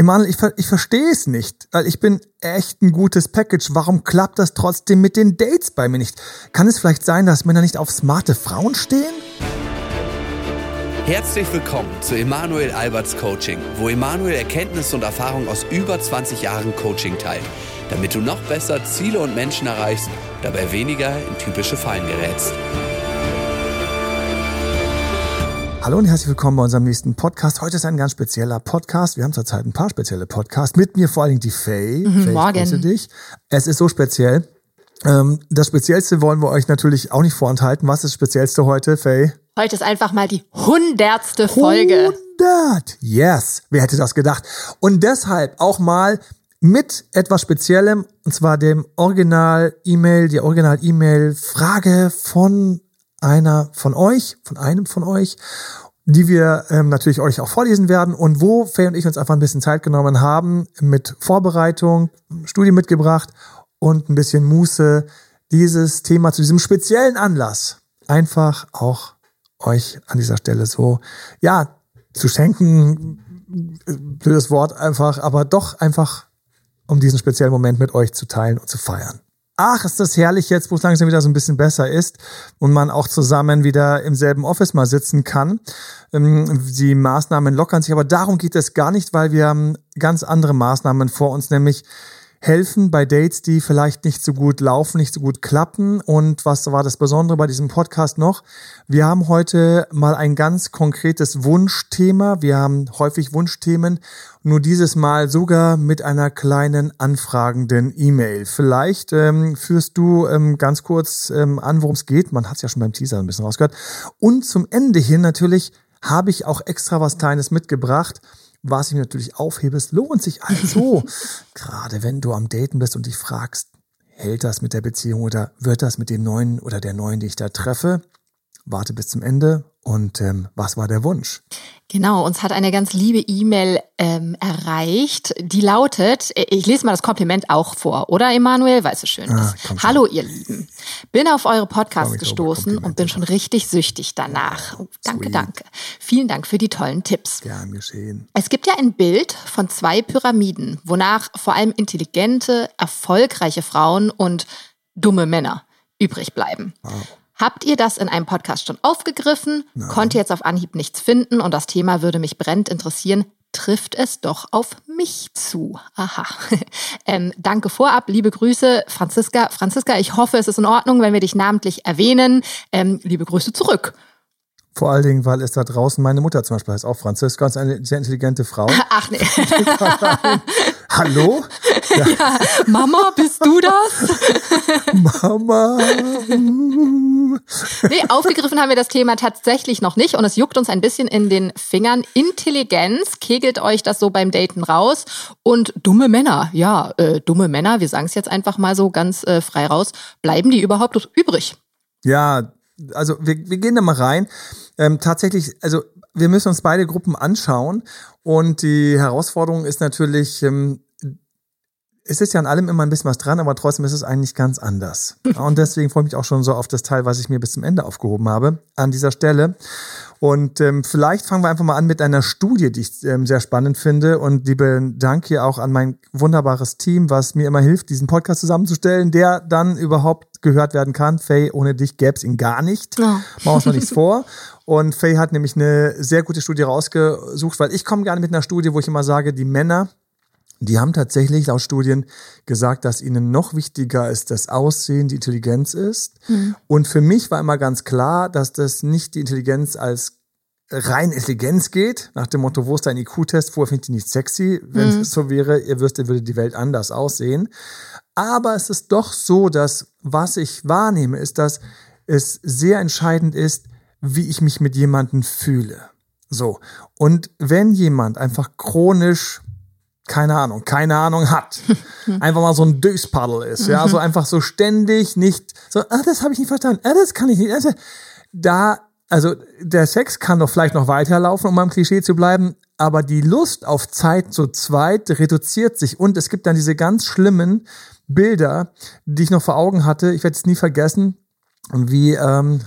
Emanuel, ich, ich verstehe es nicht, weil ich bin echt ein gutes Package. Warum klappt das trotzdem mit den Dates bei mir nicht? Kann es vielleicht sein, dass Männer nicht auf smarte Frauen stehen? Herzlich willkommen zu Emanuel Alberts Coaching, wo Emanuel Erkenntnisse und Erfahrung aus über 20 Jahren Coaching teilt, damit du noch besser Ziele und Menschen erreichst, dabei weniger in typische Fallen gerätst. Hallo und herzlich willkommen bei unserem nächsten Podcast. Heute ist ein ganz spezieller Podcast. Wir haben zurzeit ein paar spezielle Podcasts. Mit mir vor allen Dingen die Faye. Mhm, Faye, morgen. Ich grüße dich. Es ist so speziell. Ähm, das Speziellste wollen wir euch natürlich auch nicht vorenthalten. Was ist das Speziellste heute, Faye? Heute ist einfach mal die hundertste Folge. 100! Yes! Wer hätte das gedacht? Und deshalb auch mal mit etwas Speziellem, und zwar dem Original-E-Mail, die Original-E-Mail-Frage von einer von euch, von einem von euch, die wir ähm, natürlich euch auch vorlesen werden und wo Faye und ich uns einfach ein bisschen Zeit genommen haben mit Vorbereitung, Studie mitgebracht und ein bisschen Muße, dieses Thema zu diesem speziellen Anlass einfach auch euch an dieser Stelle so, ja, zu schenken, blödes Wort einfach, aber doch einfach, um diesen speziellen Moment mit euch zu teilen und zu feiern. Ach, ist das herrlich jetzt, wo es langsam wieder so ein bisschen besser ist und man auch zusammen wieder im selben Office mal sitzen kann. Ähm, Die Maßnahmen lockern sich, aber darum geht es gar nicht, weil wir haben ganz andere Maßnahmen vor uns, nämlich helfen bei Dates, die vielleicht nicht so gut laufen, nicht so gut klappen. Und was war das Besondere bei diesem Podcast noch? Wir haben heute mal ein ganz konkretes Wunschthema. Wir haben häufig Wunschthemen, nur dieses Mal sogar mit einer kleinen anfragenden E-Mail. Vielleicht ähm, führst du ähm, ganz kurz ähm, an, worum es geht. Man hat es ja schon beim Teaser ein bisschen rausgehört. Und zum Ende hin natürlich habe ich auch extra was Kleines mitgebracht was ich natürlich aufhebe. Es lohnt sich also, gerade wenn du am Daten bist und dich fragst, hält das mit der Beziehung oder wird das mit dem neuen oder der neuen, die ich da treffe? Warte bis zum Ende. Und ähm, was war der Wunsch? Genau, uns hat eine ganz liebe E-Mail ähm, erreicht, die lautet, äh, ich lese mal das Kompliment auch vor, oder Emanuel, weil es so schön Ah, ist. Hallo ihr Lieben, bin auf eure Podcasts gestoßen und bin schon richtig süchtig danach. Oh, danke, sweet. danke. Vielen Dank für die tollen Tipps. Gern geschehen. Es gibt ja ein Bild von zwei Pyramiden, wonach vor allem intelligente, erfolgreiche Frauen und dumme Männer übrig bleiben. Habt ihr das in einem Podcast schon aufgegriffen? Konnte jetzt auf Anhieb nichts finden und das Thema würde mich brennend interessieren. Trifft es doch auf mich zu. Aha. ähm, danke vorab, liebe Grüße, Franziska. Franziska, ich hoffe, es ist in Ordnung, wenn wir dich namentlich erwähnen. Ähm, liebe Grüße zurück. Vor allen Dingen, weil es da draußen, meine Mutter zum Beispiel heißt auch Franziska, ist eine sehr intelligente Frau. Ach nee. Hallo? ja, Mama, bist du das? Mama. Nee, aufgegriffen haben wir das Thema tatsächlich noch nicht und es juckt uns ein bisschen in den Fingern. Intelligenz, kegelt euch das so beim Daten raus und dumme Männer, ja, äh, dumme Männer, wir sagen es jetzt einfach mal so ganz äh, frei raus, bleiben die überhaupt übrig? Ja, also wir, wir gehen da mal rein. Ähm, tatsächlich, also wir müssen uns beide Gruppen anschauen und die Herausforderung ist natürlich, ähm, es ist ja an allem immer ein bisschen was dran, aber trotzdem ist es eigentlich ganz anders. Und deswegen freue ich mich auch schon so auf das Teil, was ich mir bis zum Ende aufgehoben habe an dieser Stelle. Und ähm, vielleicht fangen wir einfach mal an mit einer Studie, die ich ähm, sehr spannend finde. Und liebe Dank hier auch an mein wunderbares Team, was mir immer hilft, diesen Podcast zusammenzustellen, der dann überhaupt gehört werden kann. Faye, ohne dich gäbe es ihn gar nicht. Oh. Machen wir uns noch nichts vor. Und Faye hat nämlich eine sehr gute Studie rausgesucht, weil ich komme gerne mit einer Studie, wo ich immer sage, die Männer, die haben tatsächlich laut Studien gesagt, dass ihnen noch wichtiger ist das Aussehen, die Intelligenz ist. Und für mich war immer ganz klar, dass das nicht die Intelligenz als rein Intelligenz geht, nach dem Motto, wo ist dein IQ-Test? Vorher finde ich die nicht sexy. Wenn es so wäre, ihr wüsstet, würde die Welt anders aussehen. Aber es ist doch so, dass was ich wahrnehme, ist, dass es sehr entscheidend ist, wie ich mich mit jemandem fühle. So. Und wenn jemand einfach chronisch keine Ahnung, keine Ahnung hat. Einfach mal so ein Döspaddel ist, ja, so einfach so ständig nicht so, ah, das habe ich nicht verstanden, ah, das kann ich nicht. Also, da, also der Sex kann doch vielleicht noch weiterlaufen, um beim Klischee zu bleiben, aber die Lust auf Zeit zu zweit reduziert sich und es gibt dann diese ganz schlimmen Bilder, die ich noch vor Augen hatte. Ich werde es nie vergessen, wie ähm,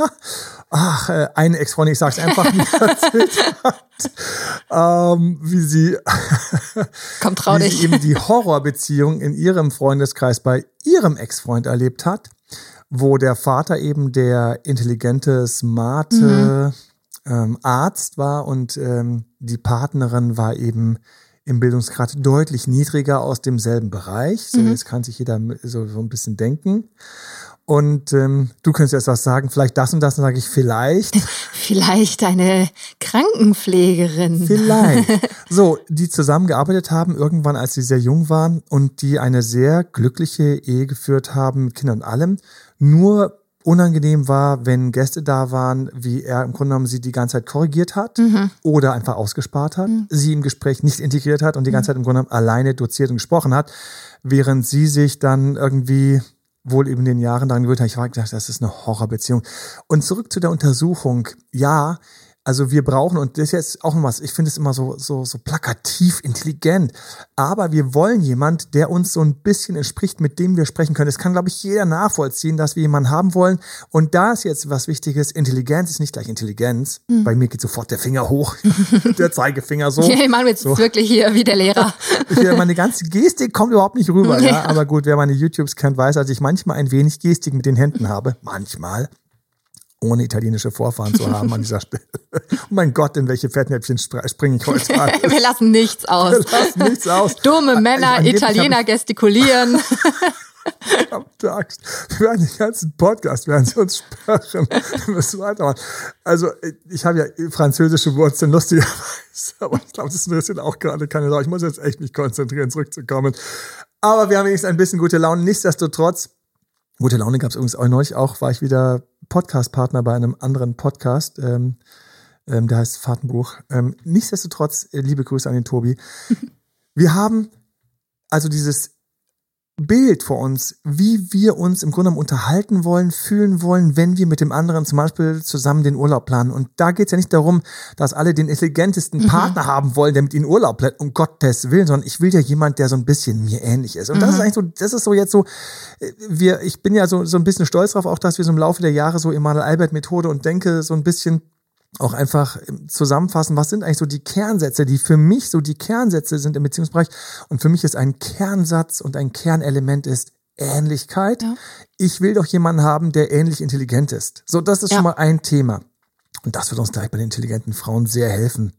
ach, äh, eine Ex-Freundin, ich sag's einfach nicht, erzählt hat, ähm, wie sie, Komm, trau wie dich. sie eben die Horrorbeziehung in ihrem Freundeskreis bei ihrem Ex-Freund erlebt hat, wo der Vater eben der intelligente, smarte ähm, Arzt war und ähm, die Partnerin war eben im Bildungsgrad deutlich niedriger aus demselben Bereich. So, jetzt kann sich jeder so, so ein bisschen denken. Und ähm, du könntest jetzt was sagen, vielleicht das und das, dann sage ich vielleicht. Vielleicht eine Krankenpflegerin. Vielleicht. So, die zusammengearbeitet haben, irgendwann, als sie sehr jung waren und die eine sehr glückliche Ehe geführt haben mit Kindern und allem. Nur unangenehm war, wenn Gäste da waren, wie er im Grunde genommen sie die ganze Zeit korrigiert hat oder einfach ausgespart hat, sie im Gespräch nicht integriert hat und die ganze Zeit im Grunde genommen alleine doziert und gesprochen hat, während sie sich dann irgendwie wohl eben in den Jahren daran gewöhnt hat. Ich war gedacht, das ist eine Horrorbeziehung. Und zurück zu der Untersuchung. Ja, also wir brauchen, und das ist jetzt auch noch was, ich finde es immer so, so, so plakativ intelligent, aber wir wollen jemand, der uns so ein bisschen entspricht, mit dem wir sprechen können. Das kann, glaube ich, jeder nachvollziehen, dass wir jemanden haben wollen. Und da ist jetzt was Wichtiges, Intelligenz ist nicht gleich Intelligenz. Bei mir geht sofort der Finger hoch, der Zeigefinger so. Ja, Emanuel ist So. wirklich hier wie der Lehrer. Ich, meine ganze Gestik kommt überhaupt nicht rüber, ja. Aber gut, wer meine YouTubes kennt, weiß, dass ich manchmal ein wenig Gestik mit den Händen habe. Manchmal. Ohne italienische Vorfahren zu haben an dieser Stelle. Oh mein Gott, in welche Fettnäpfchen spr- springe ich heute an? Wir lassen nichts aus. Lass nichts aus. Dumme Männer, hab Italiener gestikulieren. Verdammte Axt. Wir werden den ganzen Podcast, werden sie uns sperren. Wir müssen weitermachen. Also, ich habe ja französische Wurzeln, lustigerweise. Aber ich glaube, das interessiert auch gerade keine Sau. Ich muss jetzt echt mich konzentrieren, zurückzukommen. Aber wir haben wenigstens ein bisschen gute Laune. Nichtsdestotrotz, gute Laune gab es übrigens auch neulich auch, war ich wieder Podcast-Partner bei einem anderen Podcast. Ähm, ähm, der heißt Fahrtenbuch. Ähm, nichtsdestotrotz, äh, liebe Grüße an den Tobi. Wir haben also dieses Bild vor uns, wie wir uns im Grunde genommen unterhalten wollen, fühlen wollen, wenn wir mit dem anderen zum Beispiel zusammen den Urlaub planen. Und da geht es ja nicht darum, dass alle den intelligentesten Partner haben wollen, der mit ihnen Urlaub plant, um Gottes Willen, sondern ich will ja jemand, der so ein bisschen mir ähnlich ist. Und das ist eigentlich so, das ist so jetzt so, äh, wir, ich bin ja so, so ein bisschen stolz drauf, auch dass wir so im Laufe der Jahre so Emanuel Albert Methode und denke so ein bisschen auch einfach zusammenfassen, was sind eigentlich so die Kernsätze, die für mich so die Kernsätze sind im Beziehungsbereich. Und für mich ist ein Kernsatz und ein Kernelement ist Ähnlichkeit. Ja. Ich will doch jemanden haben, der ähnlich intelligent ist. So, das ist Ja. schon mal ein Thema. Und das wird uns gleich bei den intelligenten Frauen sehr helfen,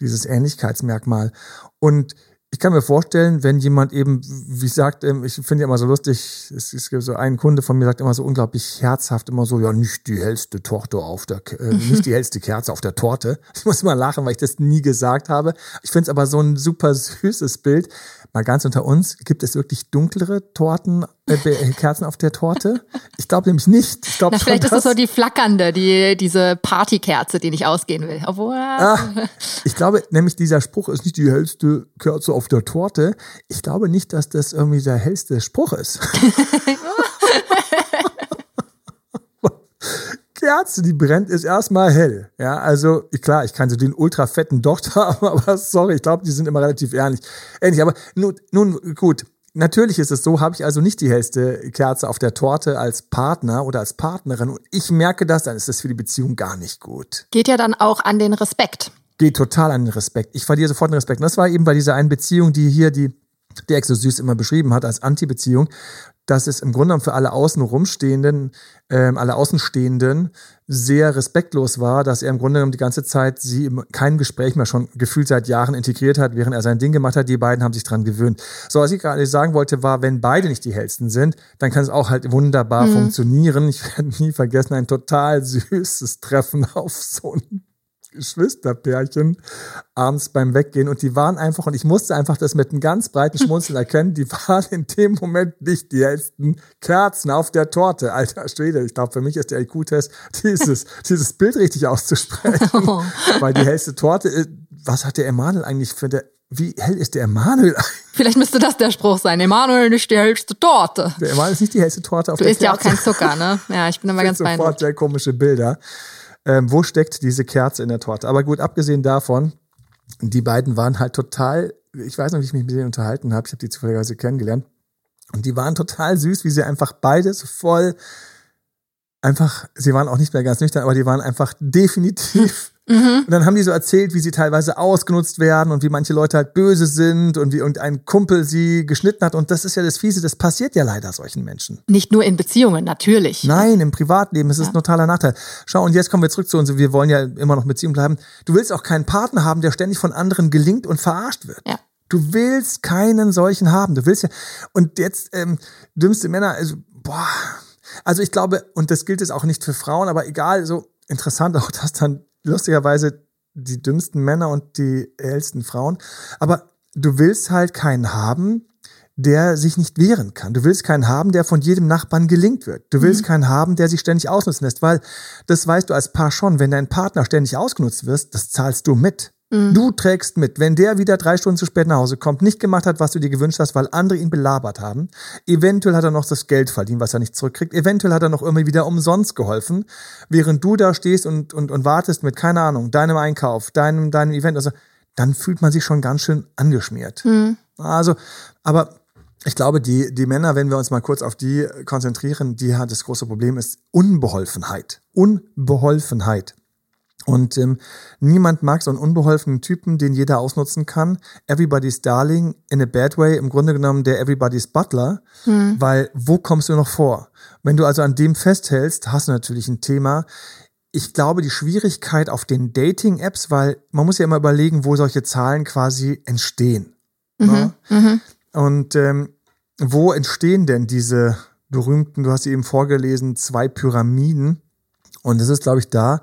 dieses Ähnlichkeitsmerkmal. Und ich kann mir vorstellen, wenn jemand eben, wie sagt, ähm, ich finde ja immer so lustig, es, es gibt so einen Kunde von mir, sagt immer so unglaublich herzhaft, immer so, ja, nicht die hellste Torte auf der, äh, nicht die hellste Kerze auf der Torte. Ich muss immer lachen, weil ich das nie gesagt habe. Ich finde es aber so ein super süßes Bild. Mal ganz unter uns, gibt es wirklich dunklere Torten, äh, äh, Kerzen auf der Torte? Ich glaube nämlich nicht. Ich glaube Na, schon, vielleicht ist es dass- so die flackernde, die, diese Partykerze, die nicht ausgehen will. Obwohl, Ah, ich glaube nämlich, dieser Spruch ist nicht die hellste Kerze auf der Torte. Ich glaube nicht, dass das irgendwie der hellste Spruch ist. Kerze, die brennt, ist erstmal hell. Ja, also klar, ich kann so den ultra fetten Docht haben, aber sorry, ich glaube, die sind immer relativ ähnlich. ähnlich. Aber nun, nun gut, natürlich ist es so, habe ich also nicht die hellste Kerze auf der Torte als Partner oder als Partnerin und ich merke das, dann ist das für die Beziehung gar nicht gut geht ja dann auch an den Respekt. geht total an den Respekt. Ich verliere sofort den Respekt. Und das war eben bei dieser einen Beziehung, die hier die, die süß immer beschrieben hat als Anti-Beziehung, dass es im Grunde genommen für alle außen rumstehenden, ähm, alle Außenstehenden sehr respektlos war, dass er im Grunde genommen die ganze Zeit sie in keinem Gespräch mehr schon gefühlt seit Jahren integriert hat, während er sein Ding gemacht hat. Die beiden haben sich dran gewöhnt. So, was ich gerade sagen wollte, war, wenn beide nicht die hellsten sind, dann kann es auch halt wunderbar funktionieren. Ich werde nie vergessen, ein total süßes Treffen auf so ein Geschwisterpärchen abends beim Weggehen und die waren einfach, und ich musste einfach das mit einem ganz breiten Schmunzeln erkennen, die waren in dem Moment nicht die hellsten Kerzen auf der Torte. Alter Schwede, ich glaube, für mich ist der IQ-Test, dieses, dieses Bild richtig auszusprechen. Weil die hellste Torte, ist- was hat der Emanuel eigentlich für der, wie hell ist der Emanuel eigentlich? Vielleicht müsste das der Spruch sein. Emanuel nicht die hellste Torte. Der Emanuel ist nicht die hellste Torte auf Du der isst ja auch kein Zucker, ne? Ja, ich bin immer ganz sofort beeindruckt. sehr komische Bilder. Ähm, wo steckt diese Kerze in der Torte? Aber gut, abgesehen davon, die beiden waren halt total, ich weiß noch, wie ich mich mit denen unterhalten habe, ich habe die zufälligerweise kennengelernt. Und die waren total süß, wie sie einfach beide so voll einfach, sie waren auch nicht mehr ganz nüchtern, aber die waren einfach definitiv. Mhm. Und dann haben die so erzählt, wie sie teilweise ausgenutzt werden und wie manche Leute halt böse sind und wie irgendein Kumpel sie geschnitten hat. Und das ist ja das Fiese, das passiert ja leider solchen Menschen. Nicht nur in Beziehungen, natürlich. Nein, im Privatleben, es ist ja. ein totaler Nachteil. Schau, und jetzt kommen wir zurück zu uns, wir wollen ja immer noch Beziehungen bleiben. Du willst auch keinen Partner haben, der ständig von anderen gelingt und verarscht wird. Ja. Du willst keinen solchen haben. Du willst ja, und jetzt, ähm, dümmste Männer, also, boah, also ich glaube, und das gilt es auch nicht für Frauen, aber egal, so interessant auch, dass dann lustigerweise die dümmsten Männer und die ältesten Frauen. Aber du willst halt keinen haben, der sich nicht wehren kann. Du willst keinen haben, der von jedem Nachbarn gelingt wird. Du willst mhm. keinen haben, der sich ständig ausnutzen lässt, weil das weißt du als Paar schon, wenn dein Partner ständig ausgenutzt wirst, das zahlst du mit. Mhm. Du trägst mit, wenn der wieder drei Stunden zu spät nach Hause kommt, nicht gemacht hat, was du dir gewünscht hast, weil andere ihn belabert haben. Eventuell hat er noch das Geld verdient, was er nicht zurückkriegt. Eventuell hat er noch irgendwie wieder umsonst geholfen, während du da stehst und, und, und wartest mit, keine Ahnung, deinem Einkauf, deinem, deinem Event. Also, dann fühlt man sich schon ganz schön angeschmiert. Mhm. Also, aber ich glaube, die, die Männer, wenn wir uns mal kurz auf die konzentrieren, die hat das große Problem ist Unbeholfenheit. Unbeholfenheit. Und ähm, niemand mag so einen unbeholfenen Typen, den jeder ausnutzen kann. Everybody's Darling in a bad way, im Grunde genommen der Everybody's Butler, hm. weil wo kommst du noch vor? Wenn du also an dem festhältst, hast du natürlich ein Thema. Ich glaube, die Schwierigkeit auf den Dating-Apps, weil man muss ja immer überlegen, wo solche Zahlen quasi entstehen. Mhm. Ne? Mhm. Und ähm, wo entstehen denn diese berühmten, du hast sie eben vorgelesen, zwei Pyramiden? Und das ist, glaube ich, da,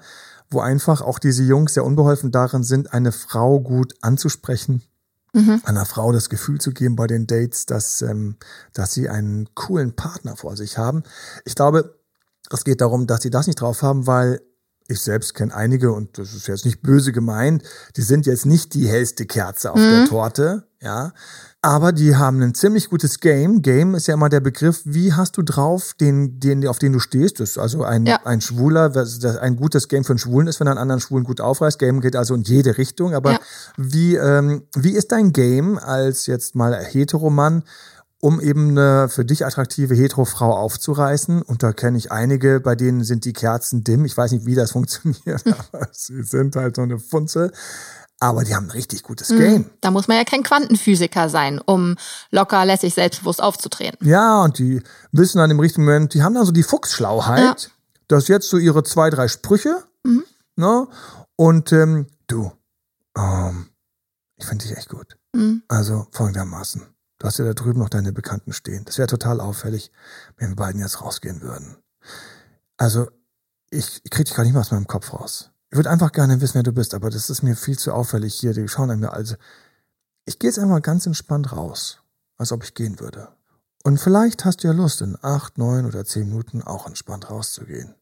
wo einfach auch diese Jungs sehr unbeholfen darin sind, eine Frau gut anzusprechen, mhm. einer Frau das Gefühl zu geben bei den Dates, dass, ähm, dass sie einen coolen Partner vor sich haben. Ich glaube, es geht darum, dass sie das nicht drauf haben, weil ich selbst kenne einige und das ist jetzt nicht böse gemeint, die sind jetzt nicht die hellste Kerze auf mhm. der Torte, ja. Aber die haben ein ziemlich gutes Game. Game ist ja immer der Begriff, wie hast du drauf, den, den, auf den du stehst. Das ist also ein, ja. ein Schwuler, ein gutes Game für einen Schwulen ist, wenn er einen anderen Schwulen gut aufreißt. Game geht also in jede Richtung. Aber ja. wie, ähm, wie ist dein Game als jetzt mal Heteromann? Um eben eine für dich attraktive Hetero-Frau aufzureißen. Und da kenne ich einige, bei denen sind die Kerzen dimm. Ich weiß nicht, wie das funktioniert, aber sie sind halt so eine Funzel. Aber die haben ein richtig gutes mhm. Game. Da muss man ja kein Quantenphysiker sein, um locker, lässig, selbstbewusst aufzutreten. Ja, und die wissen dann im richtigen Moment, die haben dann so die Fuchsschlauheit, ja. dass jetzt so ihre zwei, drei Sprüche, mhm. ne? Und ähm, du, ähm, ich finde dich echt gut. Mhm. Also folgendermaßen. Du hast ja da drüben noch deine Bekannten stehen. Das wäre total auffällig, wenn wir beiden jetzt rausgehen würden. Also, ich, ich krieg dich gar nicht mehr aus meinem Kopf raus. Ich würde einfach gerne wissen, wer du bist, aber das ist mir viel zu auffällig hier. Die schauen an mir. Also, ich gehe jetzt einfach ganz entspannt raus, als ob ich gehen würde. Und vielleicht hast du ja Lust, in acht, neun oder zehn Minuten auch entspannt rauszugehen.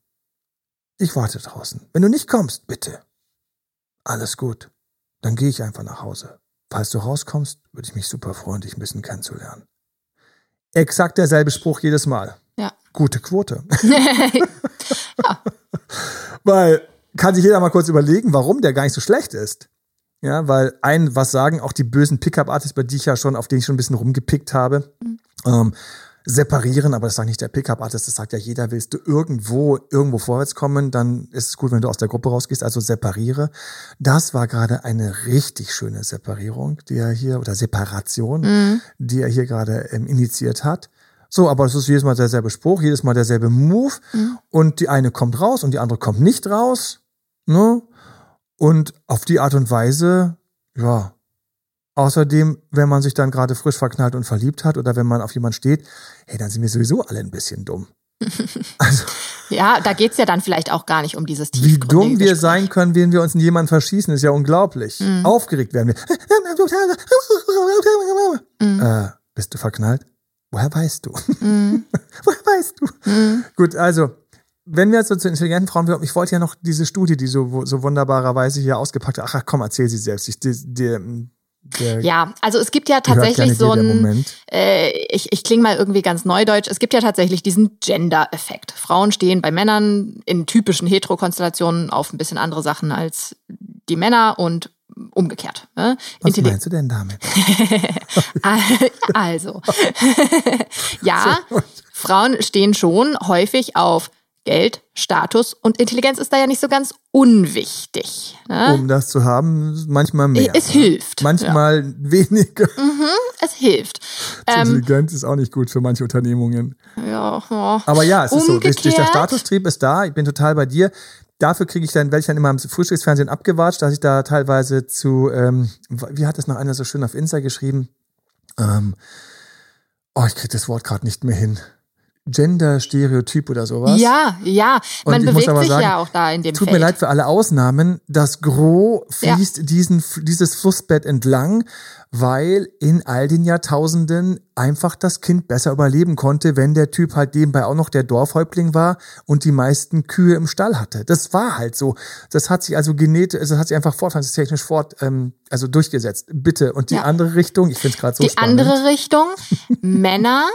Ich warte draußen. Wenn du nicht kommst, bitte. Alles gut. Dann gehe ich einfach nach Hause. Falls du rauskommst, würde ich mich super freuen, dich ein bisschen kennenzulernen. Exakt derselbe Spruch jedes Mal. Ja. Gute Quote. ja. Weil kann sich jeder mal kurz überlegen, warum der gar nicht so schlecht ist. Ja, weil ein, was sagen auch die bösen Pickup-Artists, bei die ich ja schon, auf denen ich schon ein bisschen rumgepickt habe, mhm. ähm, separieren, aber das sagt nicht der Pickup-Artist, das sagt ja jeder, willst du irgendwo, irgendwo vorwärts kommen, dann ist es gut, wenn du aus der Gruppe rausgehst, also separiere. Das war gerade eine richtig schöne Separierung, die er hier, oder Separation, mhm. die er hier gerade ähm, initiiert hat. So, aber es ist jedes Mal derselbe Spruch, jedes Mal derselbe Move mhm. und die eine kommt raus und die andere kommt nicht raus Ne? Und auf die Art und Weise, ja. Außerdem, wenn man sich dann gerade frisch verknallt und verliebt hat oder wenn man auf jemanden steht, hey, dann sind wir sowieso alle ein bisschen dumm. Also, ja, da geht's ja dann vielleicht auch gar nicht um dieses Wie dumm wir sein können, wenn wir uns in jemanden verschießen, ist ja unglaublich. Mhm. Aufgeregt werden wir. Mhm. Äh, bist du verknallt? Woher weißt du? Mhm. Woher weißt du? Mhm. Gut, also wenn wir jetzt so zu intelligenten Frauen kommen, ich wollte ja noch diese Studie, die so, so wunderbarerweise hier ausgepackt hat. Ach komm, erzähl sie selbst. Ich, die, die, der ja, also es gibt ja tatsächlich so ein, äh, ich, ich klinge mal irgendwie ganz neudeutsch, es gibt ja tatsächlich diesen Gender-Effekt. Frauen stehen bei Männern in typischen Heterokonstellationen auf ein bisschen andere Sachen als die Männer und umgekehrt. Ne? Was meinst du denn damit? also, ja, Frauen stehen schon häufig auf Geld, Status und Intelligenz ist da ja nicht so ganz unwichtig. Ne? Um das zu haben, manchmal mehr. Es hilft. Manchmal ja. weniger. Mhm, es hilft. Ähm, Intelligenz ist auch nicht gut für manche Unternehmungen. Ja, ja. Aber ja, es Umgekehrt. ist so. Der Statustrieb ist da. Ich bin total bei dir. Dafür kriege ich dann, werde ich dann immer im Frühstücksfernsehen abgewatscht, dass ich da teilweise zu, ähm, wie hat das noch einer so schön auf Insta geschrieben? Ähm, oh, ich kriege das Wort gerade nicht mehr hin. Gender-Stereotyp oder sowas. Ja, ja. Man bewegt sich sagen, ja auch da in dem Tut Feld. mir leid für alle Ausnahmen. Das Gros fließt ja. diesen, dieses Flussbett entlang, weil in all den Jahrtausenden einfach das Kind besser überleben konnte, wenn der Typ halt nebenbei auch noch der Dorfhäuptling war und die meisten Kühe im Stall hatte. Das war halt so. Das hat sich also genetisch, also hat sich einfach fortpflanzungstechnisch fort, ähm, also durchgesetzt. Bitte. Und die ja. andere Richtung, ich finde es gerade so die spannend. Die andere Richtung, Männer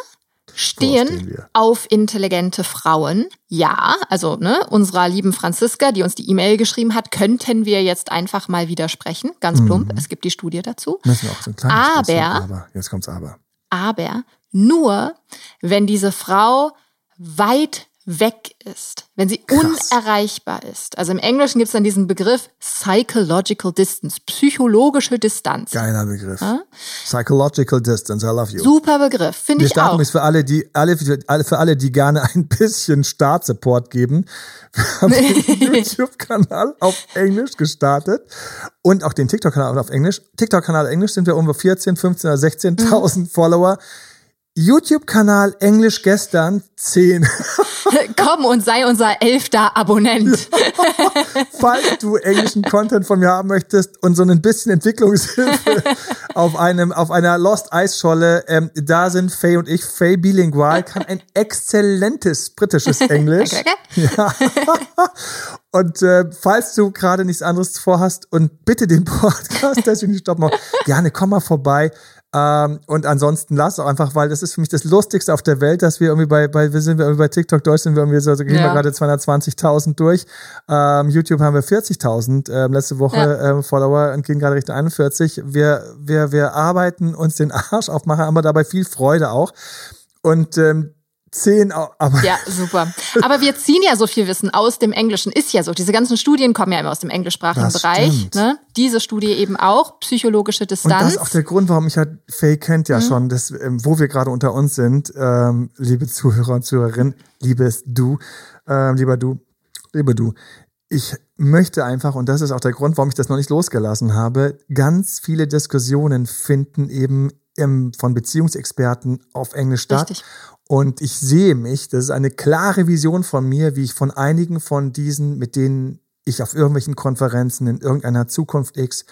stehen auf intelligente Frauen. Ja, also ne, unserer lieben Franziska, die uns die E-Mail geschrieben hat, könnten wir jetzt einfach mal widersprechen. Ganz plump. Mhm. Es gibt die Studie dazu. Müssen wir auch so ein kleines aber, bisschen, aber, jetzt kommt's aber. Aber nur, wenn diese Frau weit weg ist, wenn sie Krass. unerreichbar ist. Also im Englischen gibt es dann diesen Begriff Psychological Distance, psychologische Distanz. Geiler Begriff. Ja? Psychological Distance, I love you. Super Begriff, finde ich auch. Ist für alle, die alle, für alle, die gerne ein bisschen Startsupport geben. Wir haben den YouTube-Kanal auf Englisch gestartet und auch den TikTok-Kanal auf Englisch. TikTok-Kanal Englisch sind wir um 14, 15 oder 16.000 mhm. Follower. YouTube-Kanal Englisch gestern 10. Komm und sei unser elfter Abonnent. Falls du englischen Content von mir haben möchtest und so ein bisschen Entwicklungshilfe auf einem auf einer Lost Eisscholle, ähm, da sind Faye und ich. Faye bilingual kann ein exzellentes britisches Englisch. Ja. Und äh, falls du gerade nichts anderes vorhast und bitte den Podcast, deswegen stopp mal, gerne komm mal vorbei. Ähm, und ansonsten lass auch einfach, weil das ist für mich das Lustigste auf der Welt, dass wir irgendwie bei, bei wir sind wir irgendwie bei TikTok Deutsch sind wir irgendwie so, also gehen ja. wir gerade 220.000 durch. Ähm, YouTube haben wir 40.000 ähm, letzte Woche ja. ähm, Follower und gehen gerade Richtung 41. Wir, wir, wir arbeiten uns den Arsch aufmachen, aber dabei viel Freude auch. Und ähm, Zehn, aber. Ja, super. Aber wir ziehen ja so viel Wissen aus dem Englischen. Ist ja so. Diese ganzen Studien kommen ja immer aus dem englischsprachigen das Bereich. Ne? Diese Studie eben auch, psychologische Distanz. Und das ist auch der Grund, warum ich halt, Faye kennt ja mhm. schon, dass, ähm, wo wir gerade unter uns sind, ähm, liebe Zuhörer und Zuhörerinnen, liebes Du, ähm, lieber Du, liebe Du. Ich möchte einfach, und das ist auch der Grund, warum ich das noch nicht losgelassen habe, ganz viele Diskussionen finden eben von Beziehungsexperten auf Englisch statt. Richtig. Und ich sehe mich, das ist eine klare Vision von mir, wie ich von einigen von diesen, mit denen ich auf irgendwelchen Konferenzen in irgendeiner Zukunft X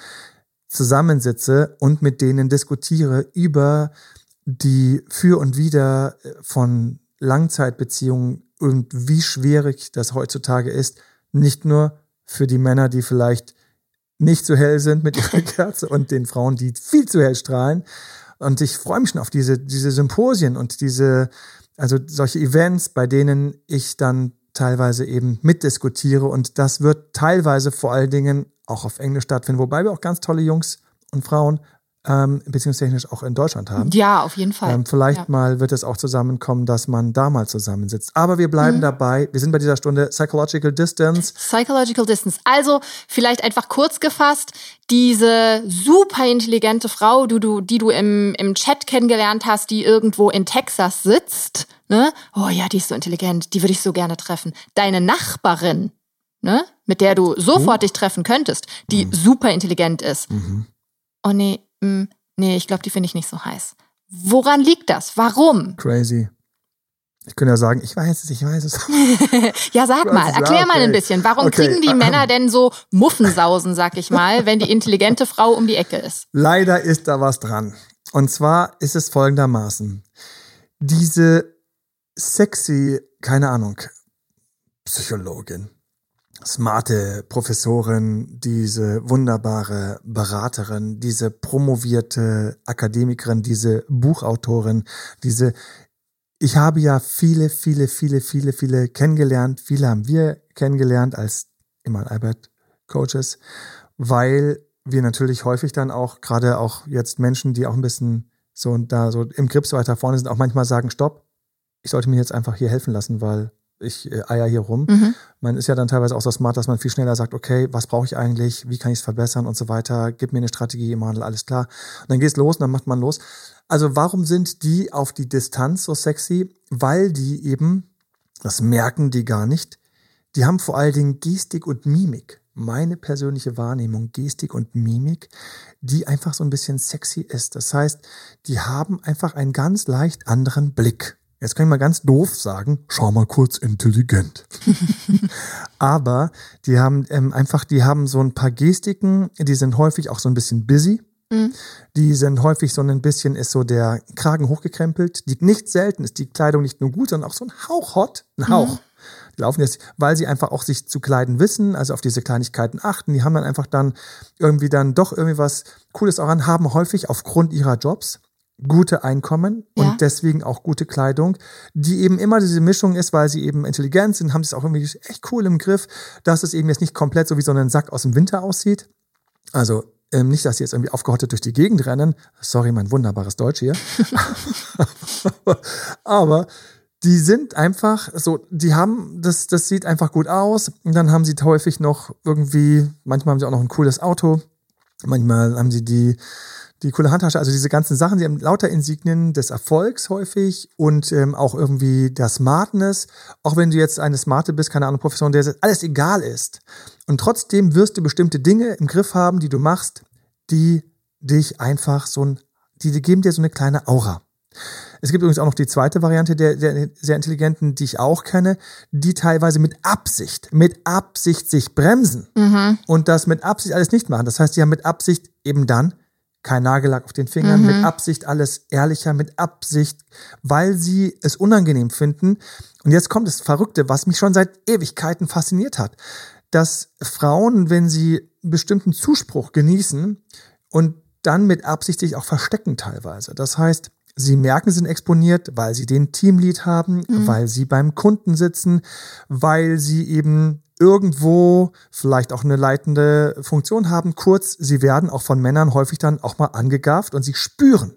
zusammensitze und mit denen diskutiere über die Für und Wider von Langzeitbeziehungen und wie schwierig das heutzutage ist, nicht nur für die Männer, die vielleicht nicht so hell sind mit ihrer Kerze und den Frauen, die viel zu hell strahlen, und ich freue mich schon auf diese, diese Symposien und diese, also solche Events, bei denen ich dann teilweise eben mitdiskutiere. Und das wird teilweise vor allen Dingen auch auf Englisch stattfinden, wobei wir auch ganz tolle Jungs und Frauen ähm, beziehungstechnisch auch in Deutschland haben. Ja, auf jeden Fall. Ähm, vielleicht ja. mal wird es auch zusammenkommen, dass man da mal zusammensitzt. Aber wir bleiben mhm. dabei. Wir sind bei dieser Stunde Psychological Distance. Psychological Distance. Also vielleicht einfach kurz gefasst, diese super intelligente Frau, du, du, die du im, im Chat kennengelernt hast, die irgendwo in Texas sitzt, ne? Oh ja, die ist so intelligent, die würde ich so gerne treffen. Deine Nachbarin, ne? Mit der du sofort oh. dich treffen könntest, die mhm. super intelligent ist. Mhm. Oh nee, mh, hm, nee, ich glaube, die finde ich nicht so heiß. Woran liegt das? Warum? Crazy. Ich könnte ja sagen, ich weiß es, ich weiß es. ja, sag mal, erklär mal ein bisschen. Warum okay. kriegen die Männer denn so Muffensausen, sag ich mal, wenn die intelligente Frau um die Ecke ist? Leider ist da was dran. Und zwar ist es folgendermaßen. Diese sexy, keine Ahnung, Psychologin, smarte Professorin, diese wunderbare Beraterin, diese promovierte Akademikerin, diese Buchautorin, diese ich habe ja viele, viele, viele, viele, viele kennengelernt. Viele haben wir kennengelernt als immer Albert Coaches, weil wir natürlich häufig dann auch, gerade auch jetzt Menschen, die auch ein bisschen so und da so im Grips weiter vorne sind, auch manchmal sagen, stopp, ich sollte mir jetzt einfach hier helfen lassen, weil ich äh, eier hier rum. Mhm. Man ist ja dann teilweise auch so smart, dass man viel schneller sagt, okay, was brauche ich eigentlich, wie kann ich es verbessern und so weiter. Gib mir eine Strategie, Emanuel, alles klar. Und dann geht's los und dann macht man los. Also warum sind die auf die Distanz so sexy? Weil die eben, das merken die gar nicht, die haben vor allen Dingen Gestik und Mimik. Meine persönliche Wahrnehmung, Gestik und Mimik, die einfach so ein bisschen sexy ist. Das heißt, die haben einfach einen ganz leicht anderen Blick. Jetzt kann ich mal ganz doof sagen, schau mal kurz intelligent. Aber die haben ähm, einfach, die haben so ein paar Gestiken, die sind häufig auch so ein bisschen busy. Die sind häufig so ein bisschen, ist so der Kragen hochgekrempelt. Die, nicht selten ist die Kleidung nicht nur gut, sondern auch so ein Hauch hot. Ein Hauch. Die laufen jetzt, weil sie einfach auch sich zu kleiden wissen, also auf diese Kleinigkeiten achten. Die haben dann einfach dann irgendwie dann doch irgendwie was Cooles auch an, haben häufig aufgrund ihrer Jobs gute Einkommen Ja. und deswegen auch gute Kleidung, die eben immer diese Mischung ist, weil sie eben intelligent sind, haben sie es auch irgendwie echt cool im Griff, dass es eben jetzt nicht komplett so wie so ein Sack aus dem Winter aussieht. Also ähm, nicht, dass sie jetzt irgendwie aufgehottet durch die Gegend rennen. Sorry, mein wunderbares Deutsch hier. Aber die sind einfach so, die haben, das, das sieht einfach gut aus. Und dann haben sie häufig noch irgendwie, manchmal haben sie auch noch ein cooles Auto. Manchmal haben sie die, die coole Handtasche, also diese ganzen Sachen, sie haben lauter Insignien des Erfolgs häufig und ähm, auch irgendwie der Smartness. Auch wenn du jetzt eine Smarte bist, keine Ahnung, Profession, der alles egal ist. Und trotzdem wirst du bestimmte Dinge im Griff haben, die du machst, die dich einfach so ein, die geben dir so eine kleine Aura. Es gibt übrigens auch noch die zweite Variante der, der sehr intelligenten, die ich auch kenne, die teilweise mit Absicht, mit Absicht sich bremsen und das mit Absicht alles nicht machen. Das heißt, die haben mit Absicht eben dann kein Nagellack auf den Fingern, mit Absicht alles ehrlicher, mit Absicht, weil sie es unangenehm finden. Und jetzt kommt das Verrückte, was mich schon seit Ewigkeiten fasziniert hat, dass Frauen, wenn sie bestimmten Zuspruch genießen und dann mit Absicht sich auch verstecken teilweise. Das heißt, sie merken, sie sind exponiert, weil sie den Teamlead haben, weil sie beim Kunden sitzen, weil sie eben irgendwo vielleicht auch eine leitende Funktion haben. Kurz, sie werden auch von Männern häufig dann auch mal angegafft und sie spüren,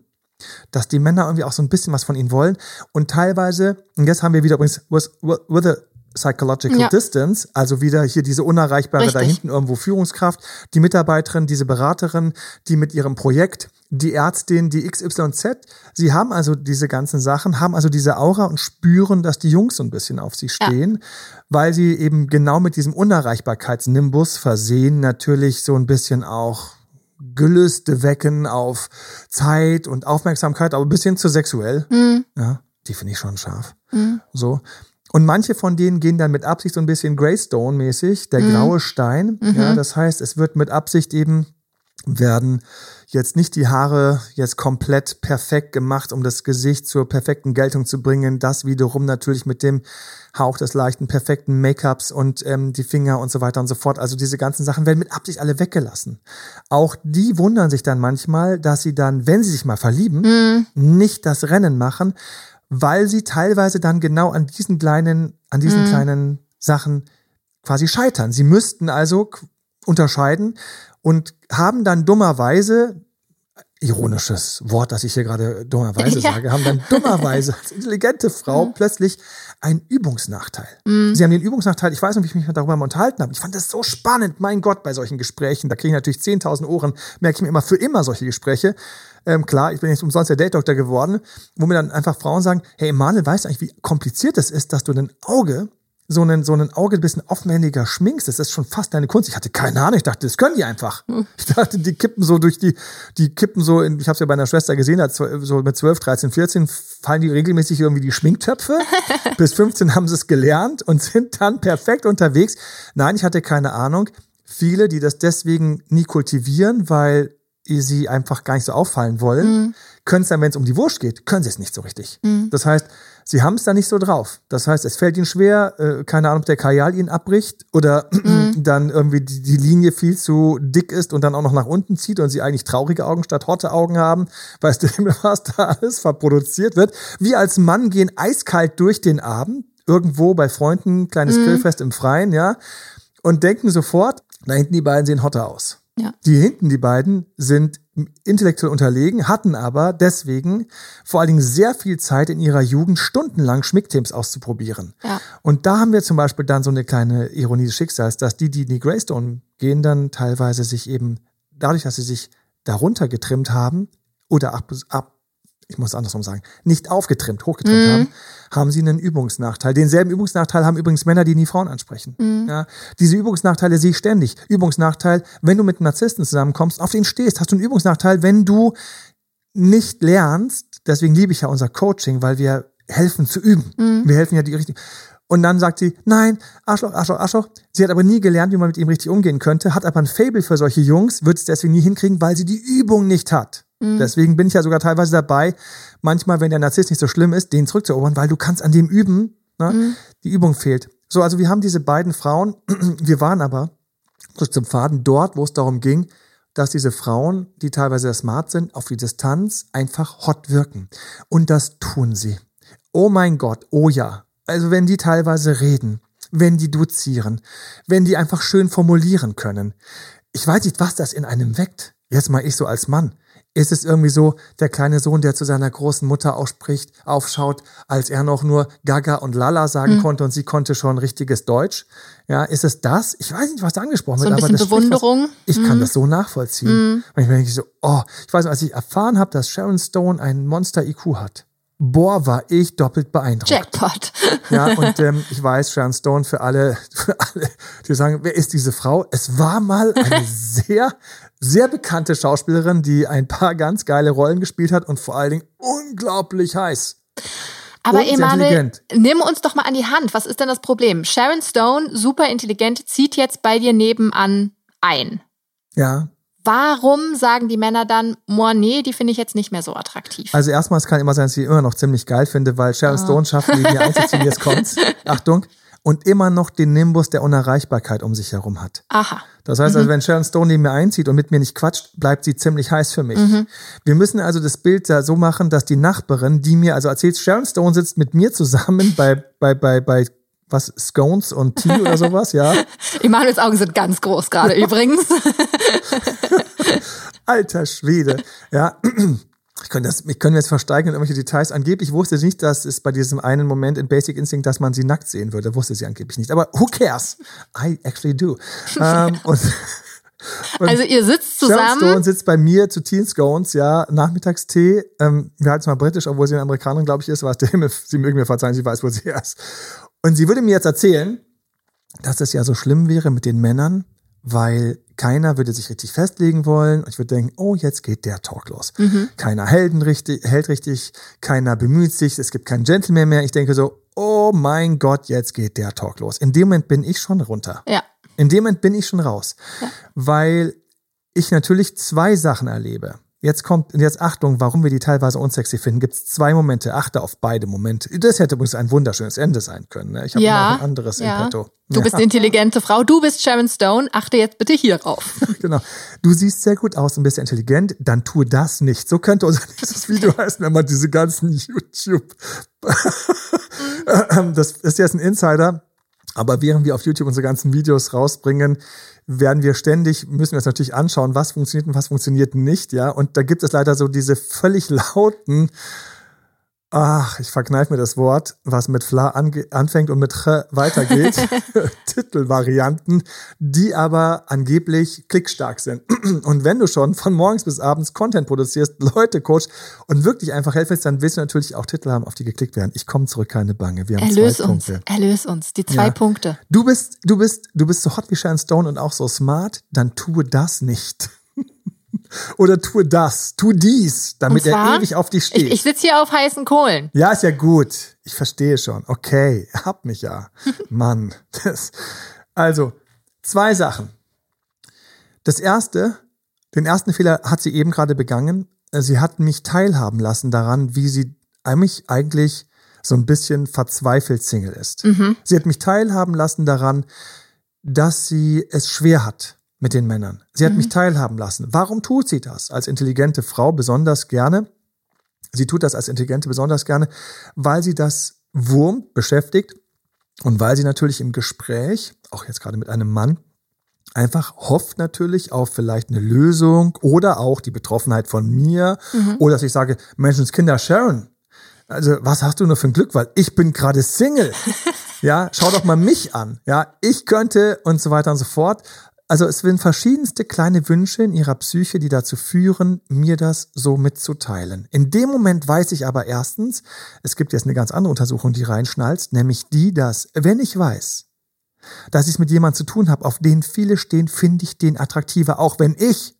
dass die Männer irgendwie auch so ein bisschen was von ihnen wollen. Und teilweise, und jetzt haben wir wieder übrigens with, with, with a psychological Ja. distance, also wieder hier diese unerreichbare da Richtig. hinten irgendwo Führungskraft, die Mitarbeiterin, diese Beraterin, die mit ihrem Projekt, die Ärztin, die XYZ, sie haben also diese ganzen Sachen, haben also diese Aura und spüren, dass die Jungs so ein bisschen auf sie stehen, weil sie eben genau mit diesem Unerreichbarkeitsnimbus versehen natürlich so ein bisschen auch Gelüste wecken auf Zeit und Aufmerksamkeit, aber ein bisschen zu sexuell. Ja, die finde ich schon scharf. So. Und manche von denen gehen dann mit Absicht so ein bisschen Greystone-mäßig, der graue Stein. Ja, das heißt, es wird mit Absicht eben werden jetzt nicht die Haare jetzt komplett perfekt gemacht, um das Gesicht zur perfekten Geltung zu bringen. Das wiederum natürlich mit dem Hauch des leichten, perfekten Make-ups und ähm, die Finger und so weiter und so fort. Also diese ganzen Sachen werden mit Absicht alle weggelassen. Auch die wundern sich dann manchmal, dass sie dann, wenn sie sich mal verlieben, nicht das Rennen machen, weil sie teilweise dann genau an diesen kleinen, an diesen kleinen Sachen quasi scheitern. Sie müssten also unterscheiden und haben dann dummerweise, ironisches Wort, das ich hier gerade dummerweise Ja. sage, haben dann dummerweise als intelligente Frau plötzlich einen Übungsnachteil. Sie haben den Übungsnachteil, ich weiß nicht, wie ich mich darüber mal unterhalten habe. Ich fand das so spannend, mein Gott, bei solchen Gesprächen. Da kriege ich natürlich 10.000 Ohren, merke ich mir immer für immer solche Gespräche. Ähm, klar, ich bin jetzt umsonst der Date-Doktor geworden, wo mir dann einfach Frauen sagen, hey Emanuel, weißt du eigentlich, wie kompliziert es ist, dass du ein Auge so einen, so ein Auge ein bisschen aufwendiger schminkst, das ist schon fast deine Kunst. Ich hatte keine Ahnung, ich dachte, das können die einfach. Ich dachte, die kippen so durch die, die kippen so, in, ich habe es ja bei einer Schwester gesehen, so mit 12, 13, 14 fallen die regelmäßig irgendwie die Schminktöpfe. Bis 15 haben sie es gelernt und sind dann perfekt unterwegs. Nein, ich hatte keine Ahnung. Viele, die das deswegen nie kultivieren, weil sie einfach gar nicht so auffallen wollen, können es dann, wenn es um die Wurst geht, können sie es nicht so richtig. Das heißt, sie haben es da nicht so drauf. Das heißt, es fällt ihnen schwer, äh, keine Ahnung, ob der Kajal ihnen abbricht oder dann irgendwie die, die Linie viel zu dick ist und dann auch noch nach unten zieht und sie eigentlich traurige Augen statt hotte Augen haben. Weißt du, was da alles verproduziert wird? Wir als Mann gehen eiskalt durch den Abend, irgendwo bei Freunden, kleines Grillfest im Freien, ja, und denken sofort, da hinten die beiden sehen hotter aus. Ja. Die hinten, die beiden, sind intellektuell unterlegen, hatten aber deswegen vor allen Dingen sehr viel Zeit in ihrer Jugend stundenlang Schmickteams auszuprobieren. Ja. Und da haben wir zum Beispiel dann so eine kleine Ironie des Schicksals, dass die, die in die Greystone gehen, dann teilweise sich eben dadurch, dass sie sich darunter getrimmt haben oder ab, ab ich muss andersrum sagen, nicht aufgetrimmt, hochgetrimmt haben, haben sie einen Übungsnachteil. Denselben Übungsnachteil haben übrigens Männer, die nie Frauen ansprechen. Ja, diese Übungsnachteile sehe ich ständig. Übungsnachteil, wenn du mit einem Narzissten zusammenkommst, auf den stehst, hast du einen Übungsnachteil, wenn du nicht lernst. Deswegen liebe ich ja unser Coaching, weil wir helfen zu üben. Wir helfen ja die richtigen. Und dann sagt sie, nein, Arschloch, Arschloch, Arschloch. Sie hat aber nie gelernt, wie man mit ihm richtig umgehen könnte, hat aber ein Fable für solche Jungs, wird es deswegen nie hinkriegen, weil sie die Übung nicht hat. Deswegen bin ich ja sogar teilweise dabei, manchmal, wenn der Narzisst nicht so schlimm ist, den zurückzuerobern, weil du kannst an dem üben, ne? die Übung fehlt. So, also wir haben diese beiden Frauen, wir waren aber, zurück zum Faden, dort, wo es darum ging, dass diese Frauen, die teilweise sehr smart sind, auf die Distanz einfach hot wirken. Und das tun sie. Oh mein Gott, oh ja. Also wenn die teilweise reden, wenn die dozieren, wenn die einfach schön formulieren können. Ich weiß nicht, was das in einem weckt. Jetzt mal ich so als Mann. Ist es irgendwie so, der kleine Sohn, der zu seiner großen Mutter ausspricht, aufschaut, als er noch nur Gaga und Lala sagen konnte und sie konnte schon richtiges Deutsch? Ja, ist es das? Ich weiß nicht, was da angesprochen So wird, ein aber das spricht was- Bewunderung. ich kann das so nachvollziehen. Und ich denke so, oh, ich weiß, als ich erfahren habe, dass Sharon Stone einen Monster-IQ hat, boah, war ich doppelt beeindruckt. Jackpot. Ja, und ähm, ich weiß, Sharon Stone für alle, für alle, die sagen, wer ist diese Frau? Es war mal eine sehr, sehr bekannte Schauspielerin, die ein paar ganz geile Rollen gespielt hat und vor allen Dingen unglaublich heiß. Aber Emanuel, nimm uns doch mal an die Hand. Was ist denn das Problem? Sharon Stone, super intelligent, zieht jetzt bei dir nebenan ein. Ja, Warum sagen die Männer dann, boah, nee, die finde ich jetzt nicht mehr so attraktiv? Also erstmal, es kann immer sein, dass ich sie immer noch ziemlich geil finde, weil Sharon Ah. Stone schafft, neben mir einzuziehen, jetzt kommt's. Achtung. Und immer noch den Nimbus der Unerreichbarkeit um sich herum hat. Aha. Das heißt also, wenn Sharon Stone neben mir einzieht und mit mir nicht quatscht, bleibt sie ziemlich heiß für mich. Wir müssen also das Bild da so machen, dass die Nachbarin, die mir also erzählt, Sharon Stone sitzt mit mir zusammen bei, bei, bei, bei, was, Scones und Tee oder sowas, ja. Emanuels Augen sind ganz groß gerade übrigens. Alter Schwede. Ja. Ich könnte, das, ich könnte jetzt versteigen in irgendwelche Details. Angeblich wusste sie nicht, dass es bei diesem einen Moment in Basic Instinct, dass man sie nackt sehen würde. Wusste sie angeblich nicht. Aber who cares? I actually do. ähm, und, und Also ihr sitzt Sharon Stone zusammen. sitzt bei mir zu Teen Scones, ja, Nachmittagstee. Ähm, wir halten es mal britisch, obwohl sie eine Amerikanerin, glaube ich, ist. Was der Himmel, sie mögen mir verzeihen, sie weiß, wo sie ist. Und sie würde mir jetzt erzählen, dass es ja so schlimm wäre mit den Männern, weil keiner würde sich richtig festlegen wollen. Und ich würde denken, oh, jetzt geht der Talk los. Keiner hält richtig, hält richtig, keiner bemüht sich, es gibt keinen Gentleman mehr. Ich denke so, oh mein Gott, jetzt geht der Talk los. In dem Moment bin ich schon runter. Ja. In dem Moment bin ich schon raus, weil ich natürlich zwei Sachen erlebe. Jetzt kommt, jetzt Achtung, warum wir die teilweise unsexy finden, gibt es zwei Momente. Achte auf beide Momente. Das hätte übrigens ein wunderschönes Ende sein können. Ne? Ich habe Ja. noch ein anderes ja. in petto. Du Ja. bist intelligente Frau. Du bist Sharon Stone. Achte jetzt bitte hierauf. Genau. Du siehst sehr gut aus und bist intelligent, dann tu das nicht. So könnte unser nächstes Video heißen, wenn man diese ganzen YouTube. das ist jetzt ein Insider. Aber während wir auf YouTube unsere ganzen Videos rausbringen, werden wir ständig, müssen wir uns natürlich anschauen, was funktioniert und was funktioniert nicht, ja. Und da gibt es leider so diese völlig lauten, ach, ich verkneif mir das Wort, was mit Fla anfängt und mit Ch weitergeht, Titelvarianten, die aber angeblich klickstark sind. Und wenn du schon von morgens bis abends Content produzierst, Leute coach und wirklich einfach helfen willst, dann willst du natürlich auch Titel haben, auf die geklickt werden. Ich komme zurück, keine Bange. Wir haben Erlös zwei uns. Punkte. Erlös uns. Die zwei Ja. Punkte. Du bist, du bist, du bist so hot wie Sharon Stone und auch so smart, dann tue das nicht. Oder tue das, tu dies, damit zwar, er ewig auf dich steht. Ich, ich sitze hier auf heißen Kohlen. Ja, ist ja gut. Ich verstehe schon. Okay, hab mich ja. Mann. Das, also, zwei Sachen. Das erste, den ersten Fehler hat sie eben gerade begangen. Sie hat mich teilhaben lassen daran, wie sie mich eigentlich so ein bisschen verzweifelt Single ist. Sie hat mich teilhaben lassen daran, dass sie es schwer hat mit den Männern. Sie hat mich teilhaben lassen. Warum tut sie das? Als intelligente Frau besonders gerne. Sie tut das als Intelligente besonders gerne, weil sie das wurmt, beschäftigt und weil sie natürlich im Gespräch, auch jetzt gerade mit einem Mann, einfach hofft natürlich auf vielleicht eine Lösung oder auch die Betroffenheit von mir oder dass ich sage, Menschenskinder Sharon, also was hast du nur für ein Glück, weil ich bin gerade Single. ja, schau doch mal mich an. Ja, ich könnte und so weiter und so fort. Also es sind verschiedenste kleine Wünsche in ihrer Psyche, die dazu führen, mir das so mitzuteilen. In dem Moment weiß ich aber erstens, es gibt jetzt eine ganz andere Untersuchung, die reinschnalzt, nämlich die, dass wenn ich weiß, dass ich es mit jemandem zu tun habe, auf den viele stehen, finde ich den attraktiver, auch wenn ich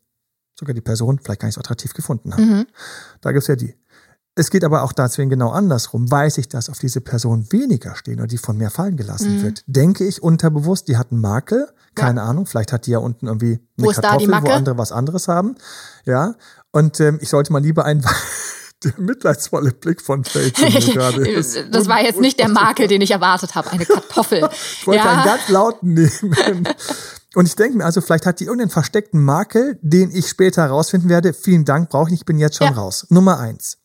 sogar die Person vielleicht gar nicht so attraktiv gefunden habe. Da gibt's ja die. Es geht aber auch deswegen genau andersrum. Weiß ich, dass auf diese Person weniger stehen oder die von mir fallen gelassen wird, denke ich unterbewusst, die hat einen Makel, keine Ahnung, vielleicht hat die ja unten irgendwie eine Wo Kartoffel, wo andere was anderes haben. Ja, und ähm, ich sollte mal lieber einen der mitleidsvolle Blick von mir gerade ist. das war jetzt nicht der Makel, den ich erwartet habe. Eine Kartoffel. Ich wollte einen ja. ganz lauten nehmen. Und ich denke mir, also vielleicht hat die irgendeinen versteckten Makel, den ich später herausfinden werde. Vielen Dank, brauche ich nicht, ich bin jetzt schon Ja. raus. Nummer eins.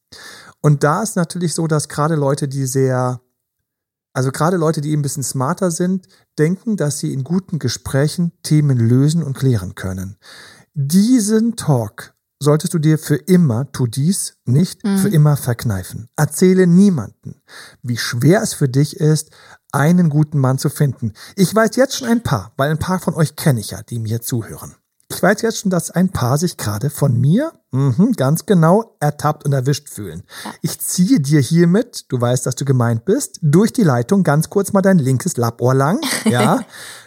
Und da ist natürlich so, dass gerade Leute, die sehr, also gerade Leute, die ein bisschen smarter sind, denken, dass sie in guten Gesprächen Themen lösen und klären können. Diesen Talk solltest du dir für immer, tu dies nicht, für immer verkneifen. Erzähle niemanden, wie schwer es für dich ist, einen guten Mann zu finden. Ich weiß jetzt schon ein paar, weil ein paar von euch kenne ich ja, die mir zuhören. Ich weiß jetzt schon, dass ein paar sich gerade von mir mhm, ganz genau ertappt und erwischt fühlen. Ich ziehe dir hiermit, du weißt, dass du gemeint bist, durch die Leitung ganz kurz mal dein linkes Lappohr lang, ja,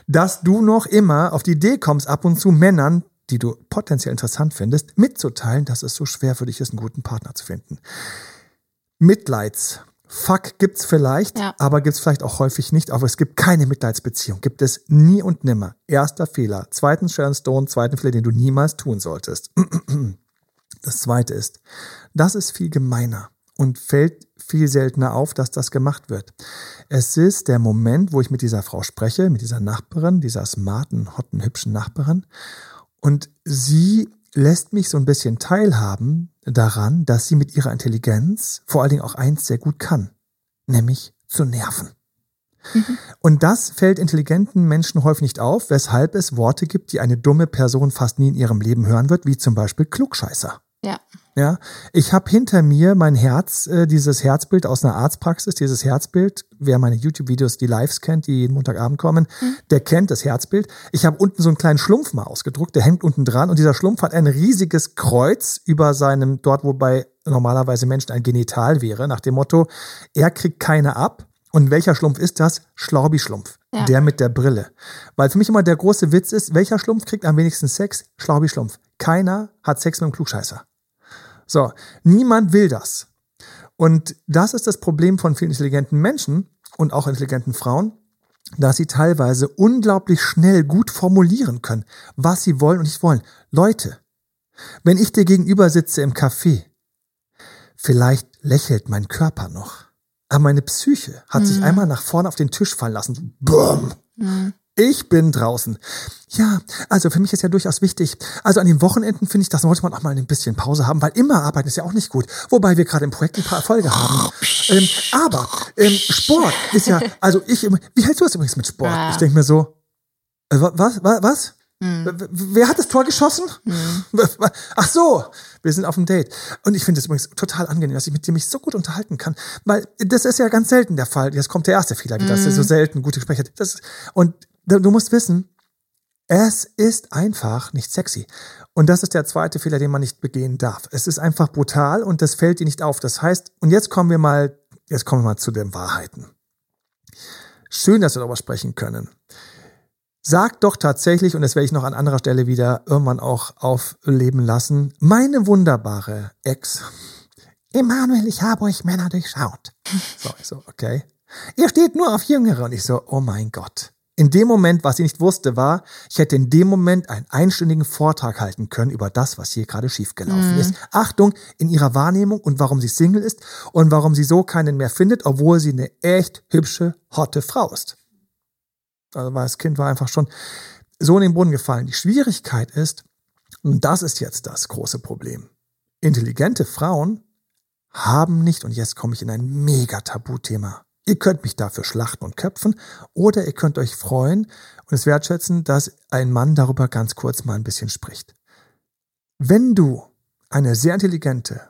dass du noch immer auf die Idee kommst, ab und zu Männern, die du potenziell interessant findest, mitzuteilen, dass es so schwer für dich ist, einen guten Partner zu finden. Mitleids. Fuck gibt's vielleicht, Ja. aber gibt's vielleicht auch häufig nicht. Aber es gibt keine Mitleidsbeziehung. Gibt es nie und nimmer. Erster Fehler. Zweitens Sharon Stone. Zweiten Fehler, den du niemals tun solltest. Das zweite ist, das ist viel gemeiner und fällt viel seltener auf, dass das gemacht wird. Es ist der Moment, wo ich mit dieser Frau spreche, mit dieser Nachbarin, dieser smarten, hotten, hübschen Nachbarin. Und sie lässt mich so ein bisschen teilhaben daran, dass sie mit ihrer Intelligenz vor allen Dingen auch eins sehr gut kann, nämlich zu nerven. Und das fällt intelligenten Menschen häufig nicht auf, weshalb es Worte gibt, die eine dumme Person fast nie in ihrem Leben hören wird, wie zum Beispiel Klugscheißer. Ja. Ja, ich habe hinter mir mein Herz, äh, dieses Herzbild aus einer Arztpraxis, dieses Herzbild. Wer meine YouTube-Videos, die Lives kennt, die jeden Montagabend kommen, der kennt das Herzbild. Ich habe unten so einen kleinen Schlumpf mal ausgedruckt, der hängt unten dran und dieser Schlumpf hat ein riesiges Kreuz über seinem, dort wobei normalerweise Menschen ein Genital wäre, nach dem Motto, er kriegt keine ab. Und welcher Schlumpf ist das? Schlaubi-Schlumpf. Ja. Der mit der Brille. Weil für mich immer der große Witz ist, welcher Schlumpf kriegt am wenigsten Sex? Schlaubi-Schlumpf. Keiner hat Sex mit einem Klugscheißer. So, niemand will das. Und das ist das Problem von vielen intelligenten Menschen und auch intelligenten Frauen, dass sie teilweise unglaublich schnell gut formulieren können, was sie wollen und nicht wollen. Leute, wenn ich dir gegenüber sitze im Café, vielleicht lächelt mein Körper noch, aber meine Psyche hat sich einmal nach vorne auf den Tisch fallen lassen. Bumm. Ich bin draußen. Ja, also für mich ist ja durchaus wichtig. Also an den Wochenenden finde ich, das sollte man auch mal ein bisschen Pause haben, weil immer arbeiten ist ja auch nicht gut. Wobei wir gerade im Projekt ein paar Erfolge haben. Ähm, aber ähm, Sport ist ja, also ich, wie hältst du das übrigens mit Sport? Ich denke mir so, äh, wa- was, was, was? W- Wer hat das Tor geschossen? Ach so, wir sind auf dem Date. Und ich finde es übrigens total angenehm, dass ich mit dir mich so gut unterhalten kann, weil das ist ja ganz selten der Fall. Jetzt kommt der erste Fehler wieder, dass er so selten gute Gespräche hat. Das, und du musst wissen, es ist einfach nicht sexy. Und das ist der zweite Fehler, den man nicht begehen darf. Es ist einfach brutal und das fällt dir nicht auf. Das heißt, und jetzt kommen wir mal, jetzt kommen wir mal zu den Wahrheiten. Schön, dass wir darüber sprechen können. Sag doch tatsächlich, und das werde ich noch an anderer Stelle wieder irgendwann auch aufleben lassen, meine wunderbare Ex. Emanuel, ich habe euch Männer durchschaut. So, ich so, okay. Ihr steht nur auf Jüngere. Und ich so, oh mein Gott. In dem Moment, was ich nicht wusste, war, ich hätte in dem Moment einen einstündigen Vortrag halten können über das, was hier gerade schiefgelaufen ist. Achtung, in ihrer Wahrnehmung und warum sie Single ist und warum sie so keinen mehr findet, obwohl sie eine echt hübsche, hotte Frau ist. Also weil das Kind war einfach schon so in den Boden gefallen. Die Schwierigkeit ist, und das ist jetzt das große Problem, intelligente Frauen haben nicht, und jetzt komme ich in ein mega Tabuthema. Ihr könnt mich dafür schlachten und köpfen oder ihr könnt euch freuen und es wertschätzen, dass ein Mann darüber ganz kurz mal ein bisschen spricht. Wenn du eine sehr intelligente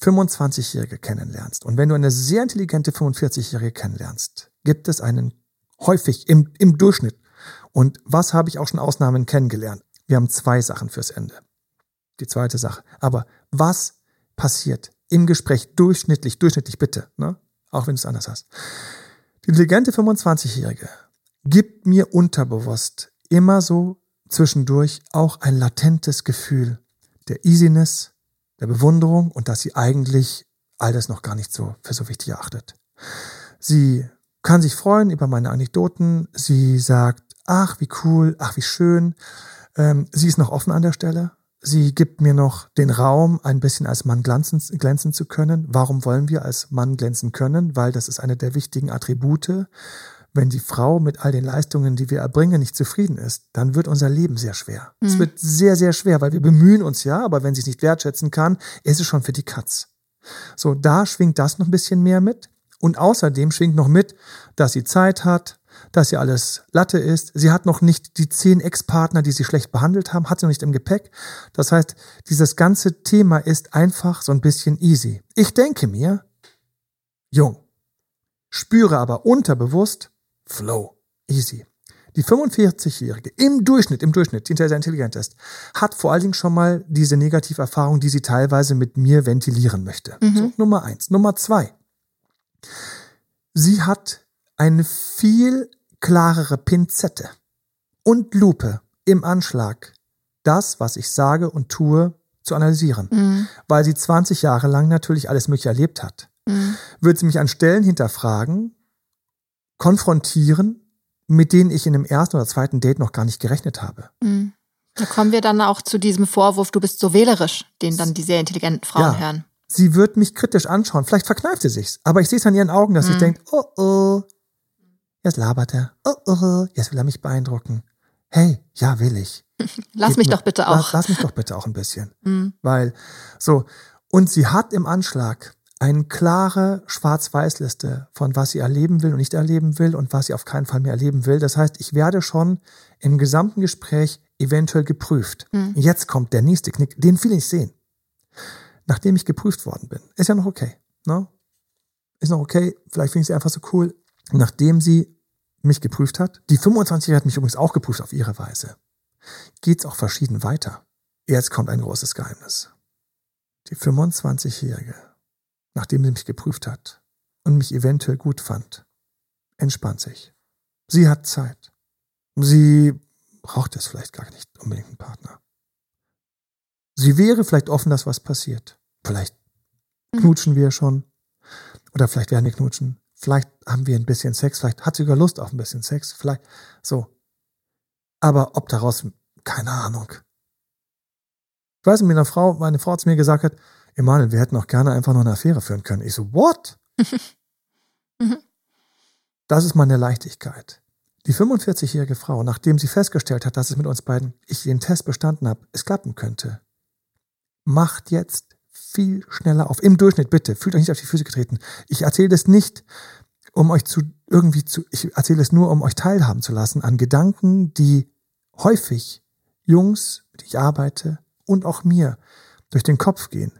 25-Jährige kennenlernst und wenn du eine sehr intelligente 45-Jährige kennenlernst, gibt es einen häufig im, im Durchschnitt. Und was habe ich auch schon Ausnahmen kennengelernt? Wir haben zwei Sachen fürs Ende. Die zweite Sache. Aber was passiert im Gespräch durchschnittlich, durchschnittlich bitte, ne? Auch wenn du es anders hast. Die intelligente 25-Jährige gibt mir unterbewusst immer so zwischendurch auch ein latentes Gefühl der Easiness, der Bewunderung und dass sie eigentlich all das noch gar nicht so für so wichtig erachtet. Sie kann sich freuen über meine Anekdoten. Sie sagt, ach, wie cool, ach, wie schön. Ähm, sie ist noch offen an der Stelle. Sie gibt mir noch den Raum, ein bisschen als Mann glänzen, glänzen zu können. Warum wollen wir als Mann glänzen können? Weil das ist eine der wichtigen Attribute. Wenn die Frau mit all den Leistungen, die wir erbringen, nicht zufrieden ist, dann wird unser Leben sehr schwer. Mhm. Es wird sehr, sehr schwer, weil wir bemühen uns ja, aber wenn sie es nicht wertschätzen kann, ist es schon für die Katz. So, da schwingt das noch ein bisschen mehr mit. Und außerdem schwingt noch mit, dass sie Zeit hat, dass sie alles Latte ist. Sie hat noch nicht die zehn Ex-Partner, die sie schlecht behandelt haben, hat sie noch nicht im Gepäck. Das heißt, dieses ganze Thema ist einfach so ein bisschen easy. Ich denke mir, jung, spüre aber unterbewusst, flow, easy. Die 45-Jährige im Durchschnitt, im Durchschnitt, die sehr intelligent ist, hat vor allen Dingen schon mal diese Negativerfahrung, die sie teilweise mit mir ventilieren möchte. Mhm. So, Nummer eins. Nummer zwei. Sie hat eine viel klarere Pinzette und Lupe im Anschlag, das, was ich sage und tue, zu analysieren. Mhm. Weil sie 20 Jahre lang natürlich alles Mögliche erlebt hat. Mhm. Wird sie mich an Stellen hinterfragen, konfrontieren, mit denen ich in dem ersten oder zweiten Date noch gar nicht gerechnet habe. Mhm. Da kommen wir dann auch zu diesem Vorwurf, du bist so wählerisch, den dann die sehr intelligenten Frauen ja. hören. Sie wird mich kritisch anschauen. Vielleicht verkneift sie sich's. Aber ich sehe es an ihren Augen, dass mhm. sie denkt, oh oh, jetzt labert er. Oh oh, jetzt will er mich beeindrucken. Hey, ja, will ich. Lass Geht mich doch bitte auch. Lass, lass, mich doch bitte auch ein bisschen. Mhm. Weil, so, und sie hat im Anschlag eine klare Schwarz-Weiß-Liste von was sie erleben will und nicht erleben will und was sie auf keinen Fall mehr erleben will. Das heißt, ich werde schon im gesamten Gespräch eventuell geprüft. Mhm. Jetzt kommt der nächste Knick, den will ich sehen nachdem ich geprüft worden bin. Ist ja noch okay. Ne? Ist noch okay. Vielleicht finde ich sie einfach so cool. Nachdem sie mich geprüft hat, die 25 hat mich übrigens auch geprüft auf ihre Weise, geht's auch verschieden weiter. Jetzt kommt ein großes Geheimnis. Die 25-Jährige, nachdem sie mich geprüft hat und mich eventuell gut fand, entspannt sich. Sie hat Zeit. Sie braucht es vielleicht gar nicht unbedingt einen Partner. Sie wäre vielleicht offen, dass was passiert. Vielleicht mhm. knutschen wir schon. Oder vielleicht werden wir knutschen. Vielleicht haben wir ein bisschen Sex. Vielleicht hat sie sogar Lust auf ein bisschen Sex. Vielleicht so. Aber ob daraus, keine Ahnung. Ich weiß, mit einer Frau, meine Frau zu mir gesagt hat, Emanuel, wir hätten auch gerne einfach noch eine Affäre führen können. Ich so, what? mhm. Das ist meine Leichtigkeit. Die 45-jährige Frau, nachdem sie festgestellt hat, dass es mit uns beiden, ich den Test bestanden habe, es klappen könnte, macht jetzt viel schneller auf. Im Durchschnitt, bitte, fühlt euch nicht auf die Füße getreten. Ich erzähle das nicht, um euch zu irgendwie zu, ich erzähle es nur, um euch teilhaben zu lassen an Gedanken, die häufig Jungs, mit denen ich arbeite und auch mir durch den Kopf gehen.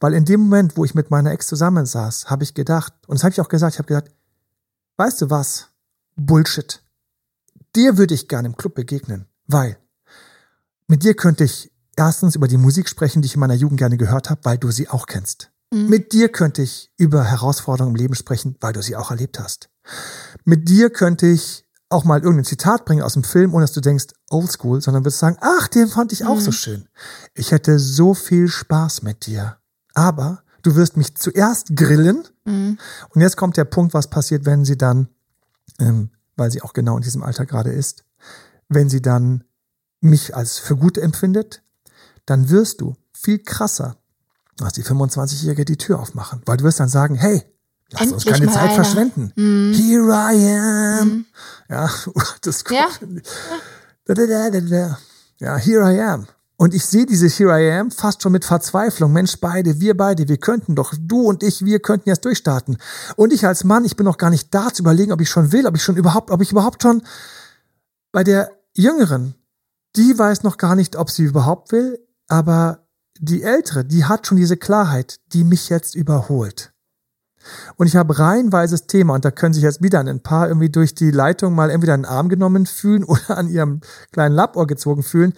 Weil in dem Moment, wo ich mit meiner Ex zusammensaß, habe ich gedacht, und das habe ich auch gesagt, ich habe gesagt, weißt du was? Bullshit. Dir würde ich gerne im Club begegnen, weil mit dir könnte ich erstens über die Musik sprechen, die ich in meiner Jugend gerne gehört habe, weil du sie auch kennst. Mhm. Mit dir könnte ich über Herausforderungen im Leben sprechen, weil du sie auch erlebt hast. Mit dir könnte ich auch mal irgendein Zitat bringen aus dem Film, ohne dass du denkst, oldschool, sondern würdest sagen, ach, den fand ich auch mhm. so schön. Ich hätte so viel Spaß mit dir. Aber du wirst mich zuerst grillen. Mhm. Und jetzt kommt der Punkt, was passiert, wenn sie dann, ähm, weil sie auch genau in diesem Alter gerade ist, wenn sie dann mich als für gut empfindet, dann wirst du viel krasser als die 25-Jährige die Tür aufmachen. Weil du wirst dann sagen, hey, lass Endlich uns keine Zeit einer. verschwenden. Mm. Here I am. Mm. Ja, das kommt. Ja. ja, here I am. Und ich sehe diese Here I Am fast schon mit Verzweiflung. Mensch, beide, wir beide, wir könnten doch, du und ich, wir könnten jetzt durchstarten. Und ich als Mann, ich bin noch gar nicht da zu überlegen, ob ich schon will, ob ich schon überhaupt, ob ich überhaupt schon bei der Jüngeren, die weiß noch gar nicht, ob sie überhaupt will, aber die Ältere, die hat schon diese Klarheit, die mich jetzt überholt. Und ich habe reihenweises Thema und da können sich jetzt wieder ein paar irgendwie durch die Leitung mal entweder einen Arm genommen fühlen oder an ihrem kleinen Labrohr gezogen fühlen.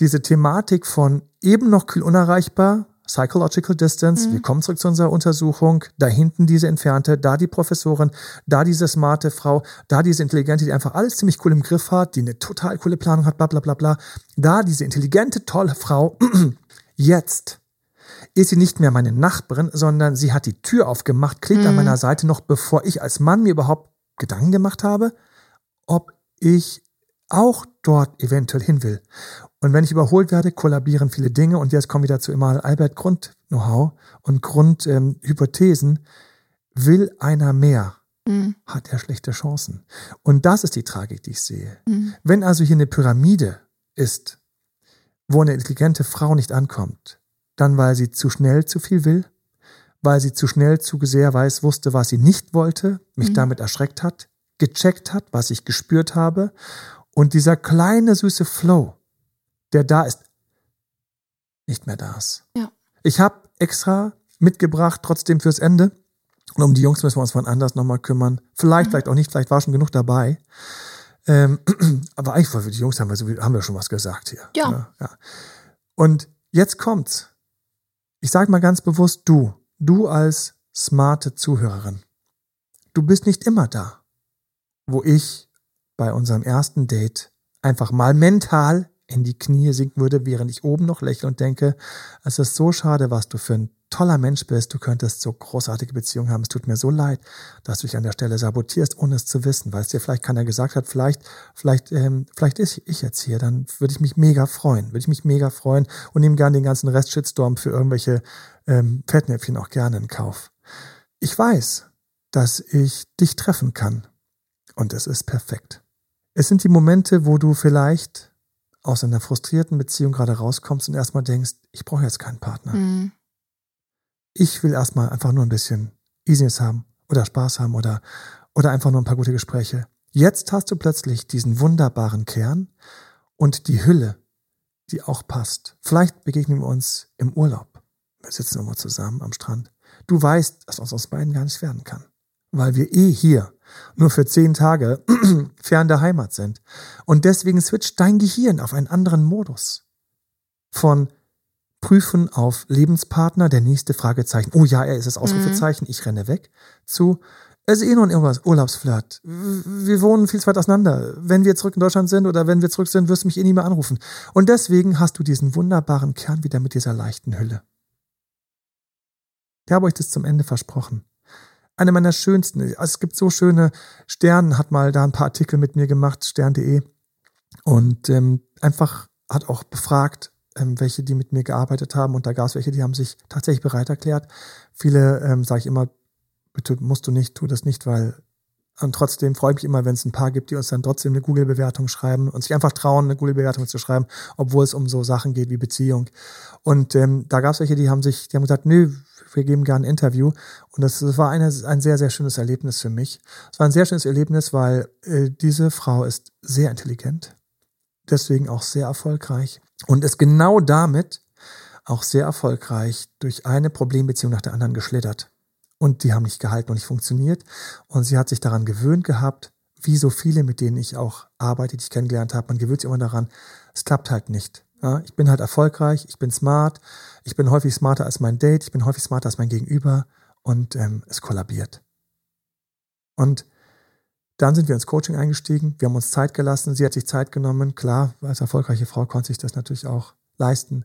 Diese Thematik von eben noch kühl unerreichbar, Psychological Distance, mhm. wir kommen zurück zu unserer Untersuchung, da hinten diese entfernte, da die Professorin, da diese smarte Frau, da diese intelligente, die einfach alles ziemlich cool im Griff hat, die eine total coole Planung hat, bla bla bla bla, da diese intelligente, tolle Frau, jetzt ist sie nicht mehr meine Nachbarin, sondern sie hat die Tür aufgemacht, klebt mhm. an meiner Seite noch, bevor ich als Mann mir überhaupt Gedanken gemacht habe, ob ich auch dort eventuell hin will. Und wenn ich überholt werde, kollabieren viele Dinge. Und jetzt kommen wir dazu immer Albert Grund-Know-how und Grundhypothesen. Ähm, will einer mehr, mhm. hat er schlechte Chancen. Und das ist die Tragik, die ich sehe. Mhm. Wenn also hier eine Pyramide ist, wo eine intelligente Frau nicht ankommt, dann weil sie zu schnell zu viel will, weil sie zu schnell zu sehr weiß, wusste, was sie nicht wollte, mich mhm. damit erschreckt hat, gecheckt hat, was ich gespürt habe. Und dieser kleine, süße Flow, der da ist, nicht mehr da ist. Ja. Ich habe extra mitgebracht, trotzdem fürs Ende. Und um die Jungs müssen wir uns wann anders nochmal kümmern. Vielleicht, mhm. vielleicht auch nicht, vielleicht war schon genug dabei. Ähm, aber eigentlich für die Jungs haben wir, so, haben wir schon was gesagt hier. Ja. ja, ja. Und jetzt kommt's. Ich sage mal ganz bewusst du, du als smarte Zuhörerin. Du bist nicht immer da, wo ich bei unserem ersten Date einfach mal mental in die Knie sinken würde, während ich oben noch lächle und denke, es ist so schade, was du für ein toller Mensch bist, du könntest so großartige Beziehungen haben. Es tut mir so leid, dass du dich an der Stelle sabotierst, ohne es zu wissen, weil es dir vielleicht keiner gesagt hat, vielleicht, vielleicht, ähm, vielleicht ist ich jetzt hier, dann würde ich mich mega freuen, würde ich mich mega freuen und nehme gerne den ganzen Rest Shitstorm für irgendwelche ähm, Fettnäpfchen auch gerne in Kauf. Ich weiß, dass ich dich treffen kann und es ist perfekt. Es sind die Momente, wo du vielleicht aus einer frustrierten Beziehung gerade rauskommst und erstmal denkst, ich brauche jetzt keinen Partner. Mhm ich will erstmal einfach nur ein bisschen Easiness haben oder Spaß haben oder, oder einfach nur ein paar gute Gespräche. Jetzt hast du plötzlich diesen wunderbaren Kern und die Hülle, die auch passt. Vielleicht begegnen wir uns im Urlaub. Wir sitzen immer zusammen am Strand. Du weißt, dass aus uns beiden gar nicht werden kann. Weil wir eh hier nur für zehn Tage fern der Heimat sind. Und deswegen switcht dein Gehirn auf einen anderen Modus. Von Prüfen auf Lebenspartner, der nächste Fragezeichen. Oh ja, er ist das Ausrufezeichen, mhm. ich renne weg. Zu, es ist eh nur ein Urlaubsflirt. Wir wohnen viel zu weit auseinander. Wenn wir zurück in Deutschland sind oder wenn wir zurück sind, wirst du mich eh nie mehr anrufen. Und deswegen hast du diesen wunderbaren Kern wieder mit dieser leichten Hülle. Ich habe euch das zum Ende versprochen. Eine meiner schönsten, also es gibt so schöne, Stern hat mal da ein paar Artikel mit mir gemacht, stern.de, und ähm, einfach hat auch befragt, ähm, welche, die mit mir gearbeitet haben und da gab es welche, die haben sich tatsächlich bereit erklärt. Viele ähm, sage ich immer, bitte musst du nicht, tu das nicht, weil und trotzdem freue ich mich immer, wenn es ein paar gibt, die uns dann trotzdem eine Google-Bewertung schreiben und sich einfach trauen, eine Google-Bewertung zu schreiben, obwohl es um so Sachen geht wie Beziehung. Und ähm, da gab es welche, die haben sich, die haben gesagt, nö, wir geben gerne ein Interview. Und das, das war eine, ein sehr, sehr schönes Erlebnis für mich. Es war ein sehr schönes Erlebnis, weil äh, diese Frau ist sehr intelligent, deswegen auch sehr erfolgreich und ist genau damit auch sehr erfolgreich durch eine Problembeziehung nach der anderen geschlittert. Und die haben nicht gehalten und nicht funktioniert. Und sie hat sich daran gewöhnt gehabt, wie so viele, mit denen ich auch arbeite, die ich kennengelernt habe. Man gewöhnt sich immer daran, es klappt halt nicht. Ja, ich bin halt erfolgreich, ich bin smart, ich bin häufig smarter als mein Date, ich bin häufig smarter als mein Gegenüber und ähm, es kollabiert. Und dann sind wir ins Coaching eingestiegen. Wir haben uns Zeit gelassen. Sie hat sich Zeit genommen. Klar, als erfolgreiche Frau konnte sich das natürlich auch leisten.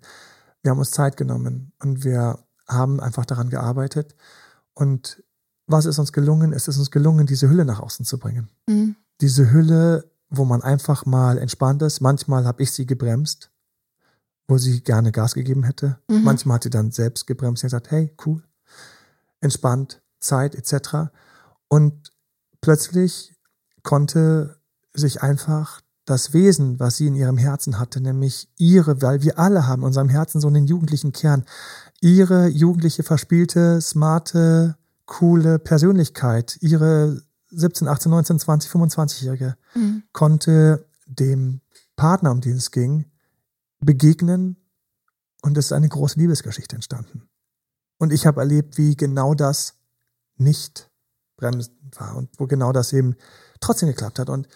Wir haben uns Zeit genommen und wir haben einfach daran gearbeitet. Und was ist uns gelungen? Es ist uns gelungen, diese Hülle nach außen zu bringen. Mhm. Diese Hülle, wo man einfach mal entspannt ist. Manchmal habe ich sie gebremst, wo sie gerne Gas gegeben hätte. Mhm. Manchmal hat sie dann selbst gebremst und gesagt, hey, cool, entspannt, Zeit etc. Und plötzlich konnte sich einfach das Wesen, was sie in ihrem Herzen hatte, nämlich ihre, weil wir alle haben in unserem Herzen so einen jugendlichen Kern, ihre jugendliche, verspielte, smarte, coole Persönlichkeit, ihre 17, 18, 19, 20, 25-Jährige, mhm. konnte dem Partner, um den es ging, begegnen und es ist eine große Liebesgeschichte entstanden. Und ich habe erlebt, wie genau das nicht bremsend war und wo genau das eben trotzdem geklappt hat. Und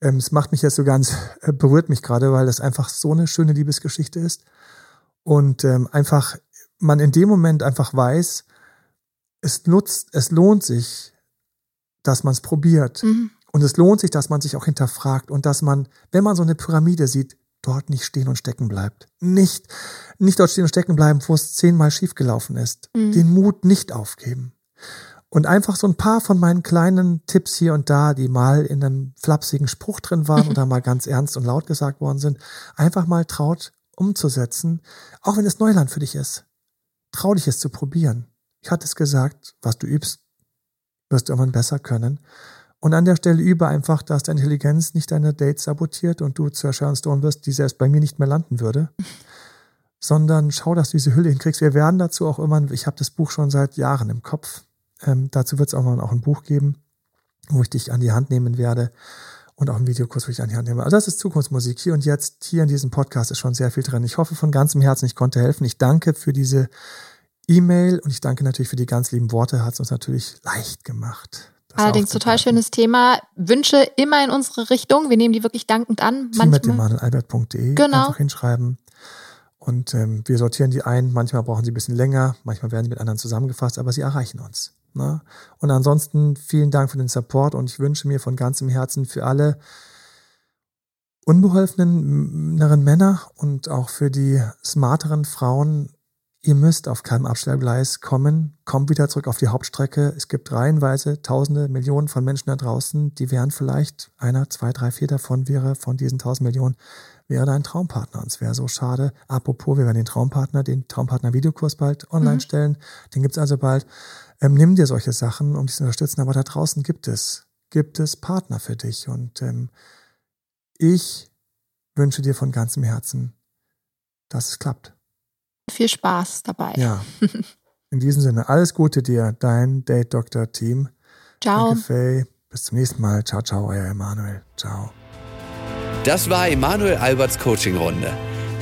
ähm, es macht mich jetzt so ganz, äh, berührt mich gerade, weil das einfach so eine schöne Liebesgeschichte ist. Und ähm, einfach, man in dem Moment einfach weiß, es nutzt, es lohnt sich, dass man es probiert. Mhm. Und es lohnt sich, dass man sich auch hinterfragt und dass man, wenn man so eine Pyramide sieht, dort nicht stehen und stecken bleibt. Nicht, nicht dort stehen und stecken bleiben, wo es zehnmal schiefgelaufen ist. Mhm. Den Mut nicht aufgeben. Und einfach so ein paar von meinen kleinen Tipps hier und da, die mal in einem flapsigen Spruch drin waren oder mal ganz ernst und laut gesagt worden sind, einfach mal traut umzusetzen, auch wenn es Neuland für dich ist. Trau dich es zu probieren. Ich hatte es gesagt, was du übst, wirst du irgendwann besser können. Und an der Stelle übe einfach, dass deine Intelligenz nicht deine Dates sabotiert und du zur Sharon Stone wirst, die selbst bei mir nicht mehr landen würde. Sondern schau, dass du diese Hülle hinkriegst. Wir werden dazu auch immer, ich habe das Buch schon seit Jahren im Kopf. Ähm, dazu wird es auch mal auch ein Buch geben, wo ich dich an die Hand nehmen werde und auch ein Videokurs, wo ich an die Hand nehme. Also das ist Zukunftsmusik. Hier und jetzt, hier in diesem Podcast ist schon sehr viel drin. Ich hoffe von ganzem Herzen, ich konnte helfen. Ich danke für diese E-Mail und ich danke natürlich für die ganz lieben Worte. Hat es uns natürlich leicht gemacht. Allerdings total schönes Thema. Wünsche immer in unsere Richtung. Wir nehmen die wirklich dankend an. Team.emanuelalbert.de genau. einfach hinschreiben. Und ähm, wir sortieren die ein. Manchmal brauchen sie ein bisschen länger, manchmal werden sie mit anderen zusammengefasst, aber sie erreichen uns. Ne? Und ansonsten vielen Dank für den Support und ich wünsche mir von ganzem Herzen für alle unbeholfenen Männer und auch für die smarteren Frauen Ihr müsst auf keinem Abstellgleis kommen, kommt wieder zurück auf die Hauptstrecke. Es gibt reihenweise Tausende, Millionen von Menschen da draußen, die wären vielleicht einer, zwei, drei, vier davon wäre von diesen tausend Millionen wäre dein Traumpartner. Und es wäre so schade. Apropos, wir werden den Traumpartner, den Traumpartner-Videokurs bald online mhm. stellen. Den gibt's also bald. Ähm, nimm dir solche Sachen, um dich zu unterstützen. Aber da draußen gibt es, gibt es Partner für dich. Und ähm, ich wünsche dir von ganzem Herzen, dass es klappt viel Spaß dabei. Ja. In diesem Sinne, alles Gute dir, dein Date Doctor Team. Ciao. Danke, Faye. Bis zum nächsten Mal. Ciao, ciao, euer Emanuel. Ciao. Das war Emanuel Alberts Coaching-Runde.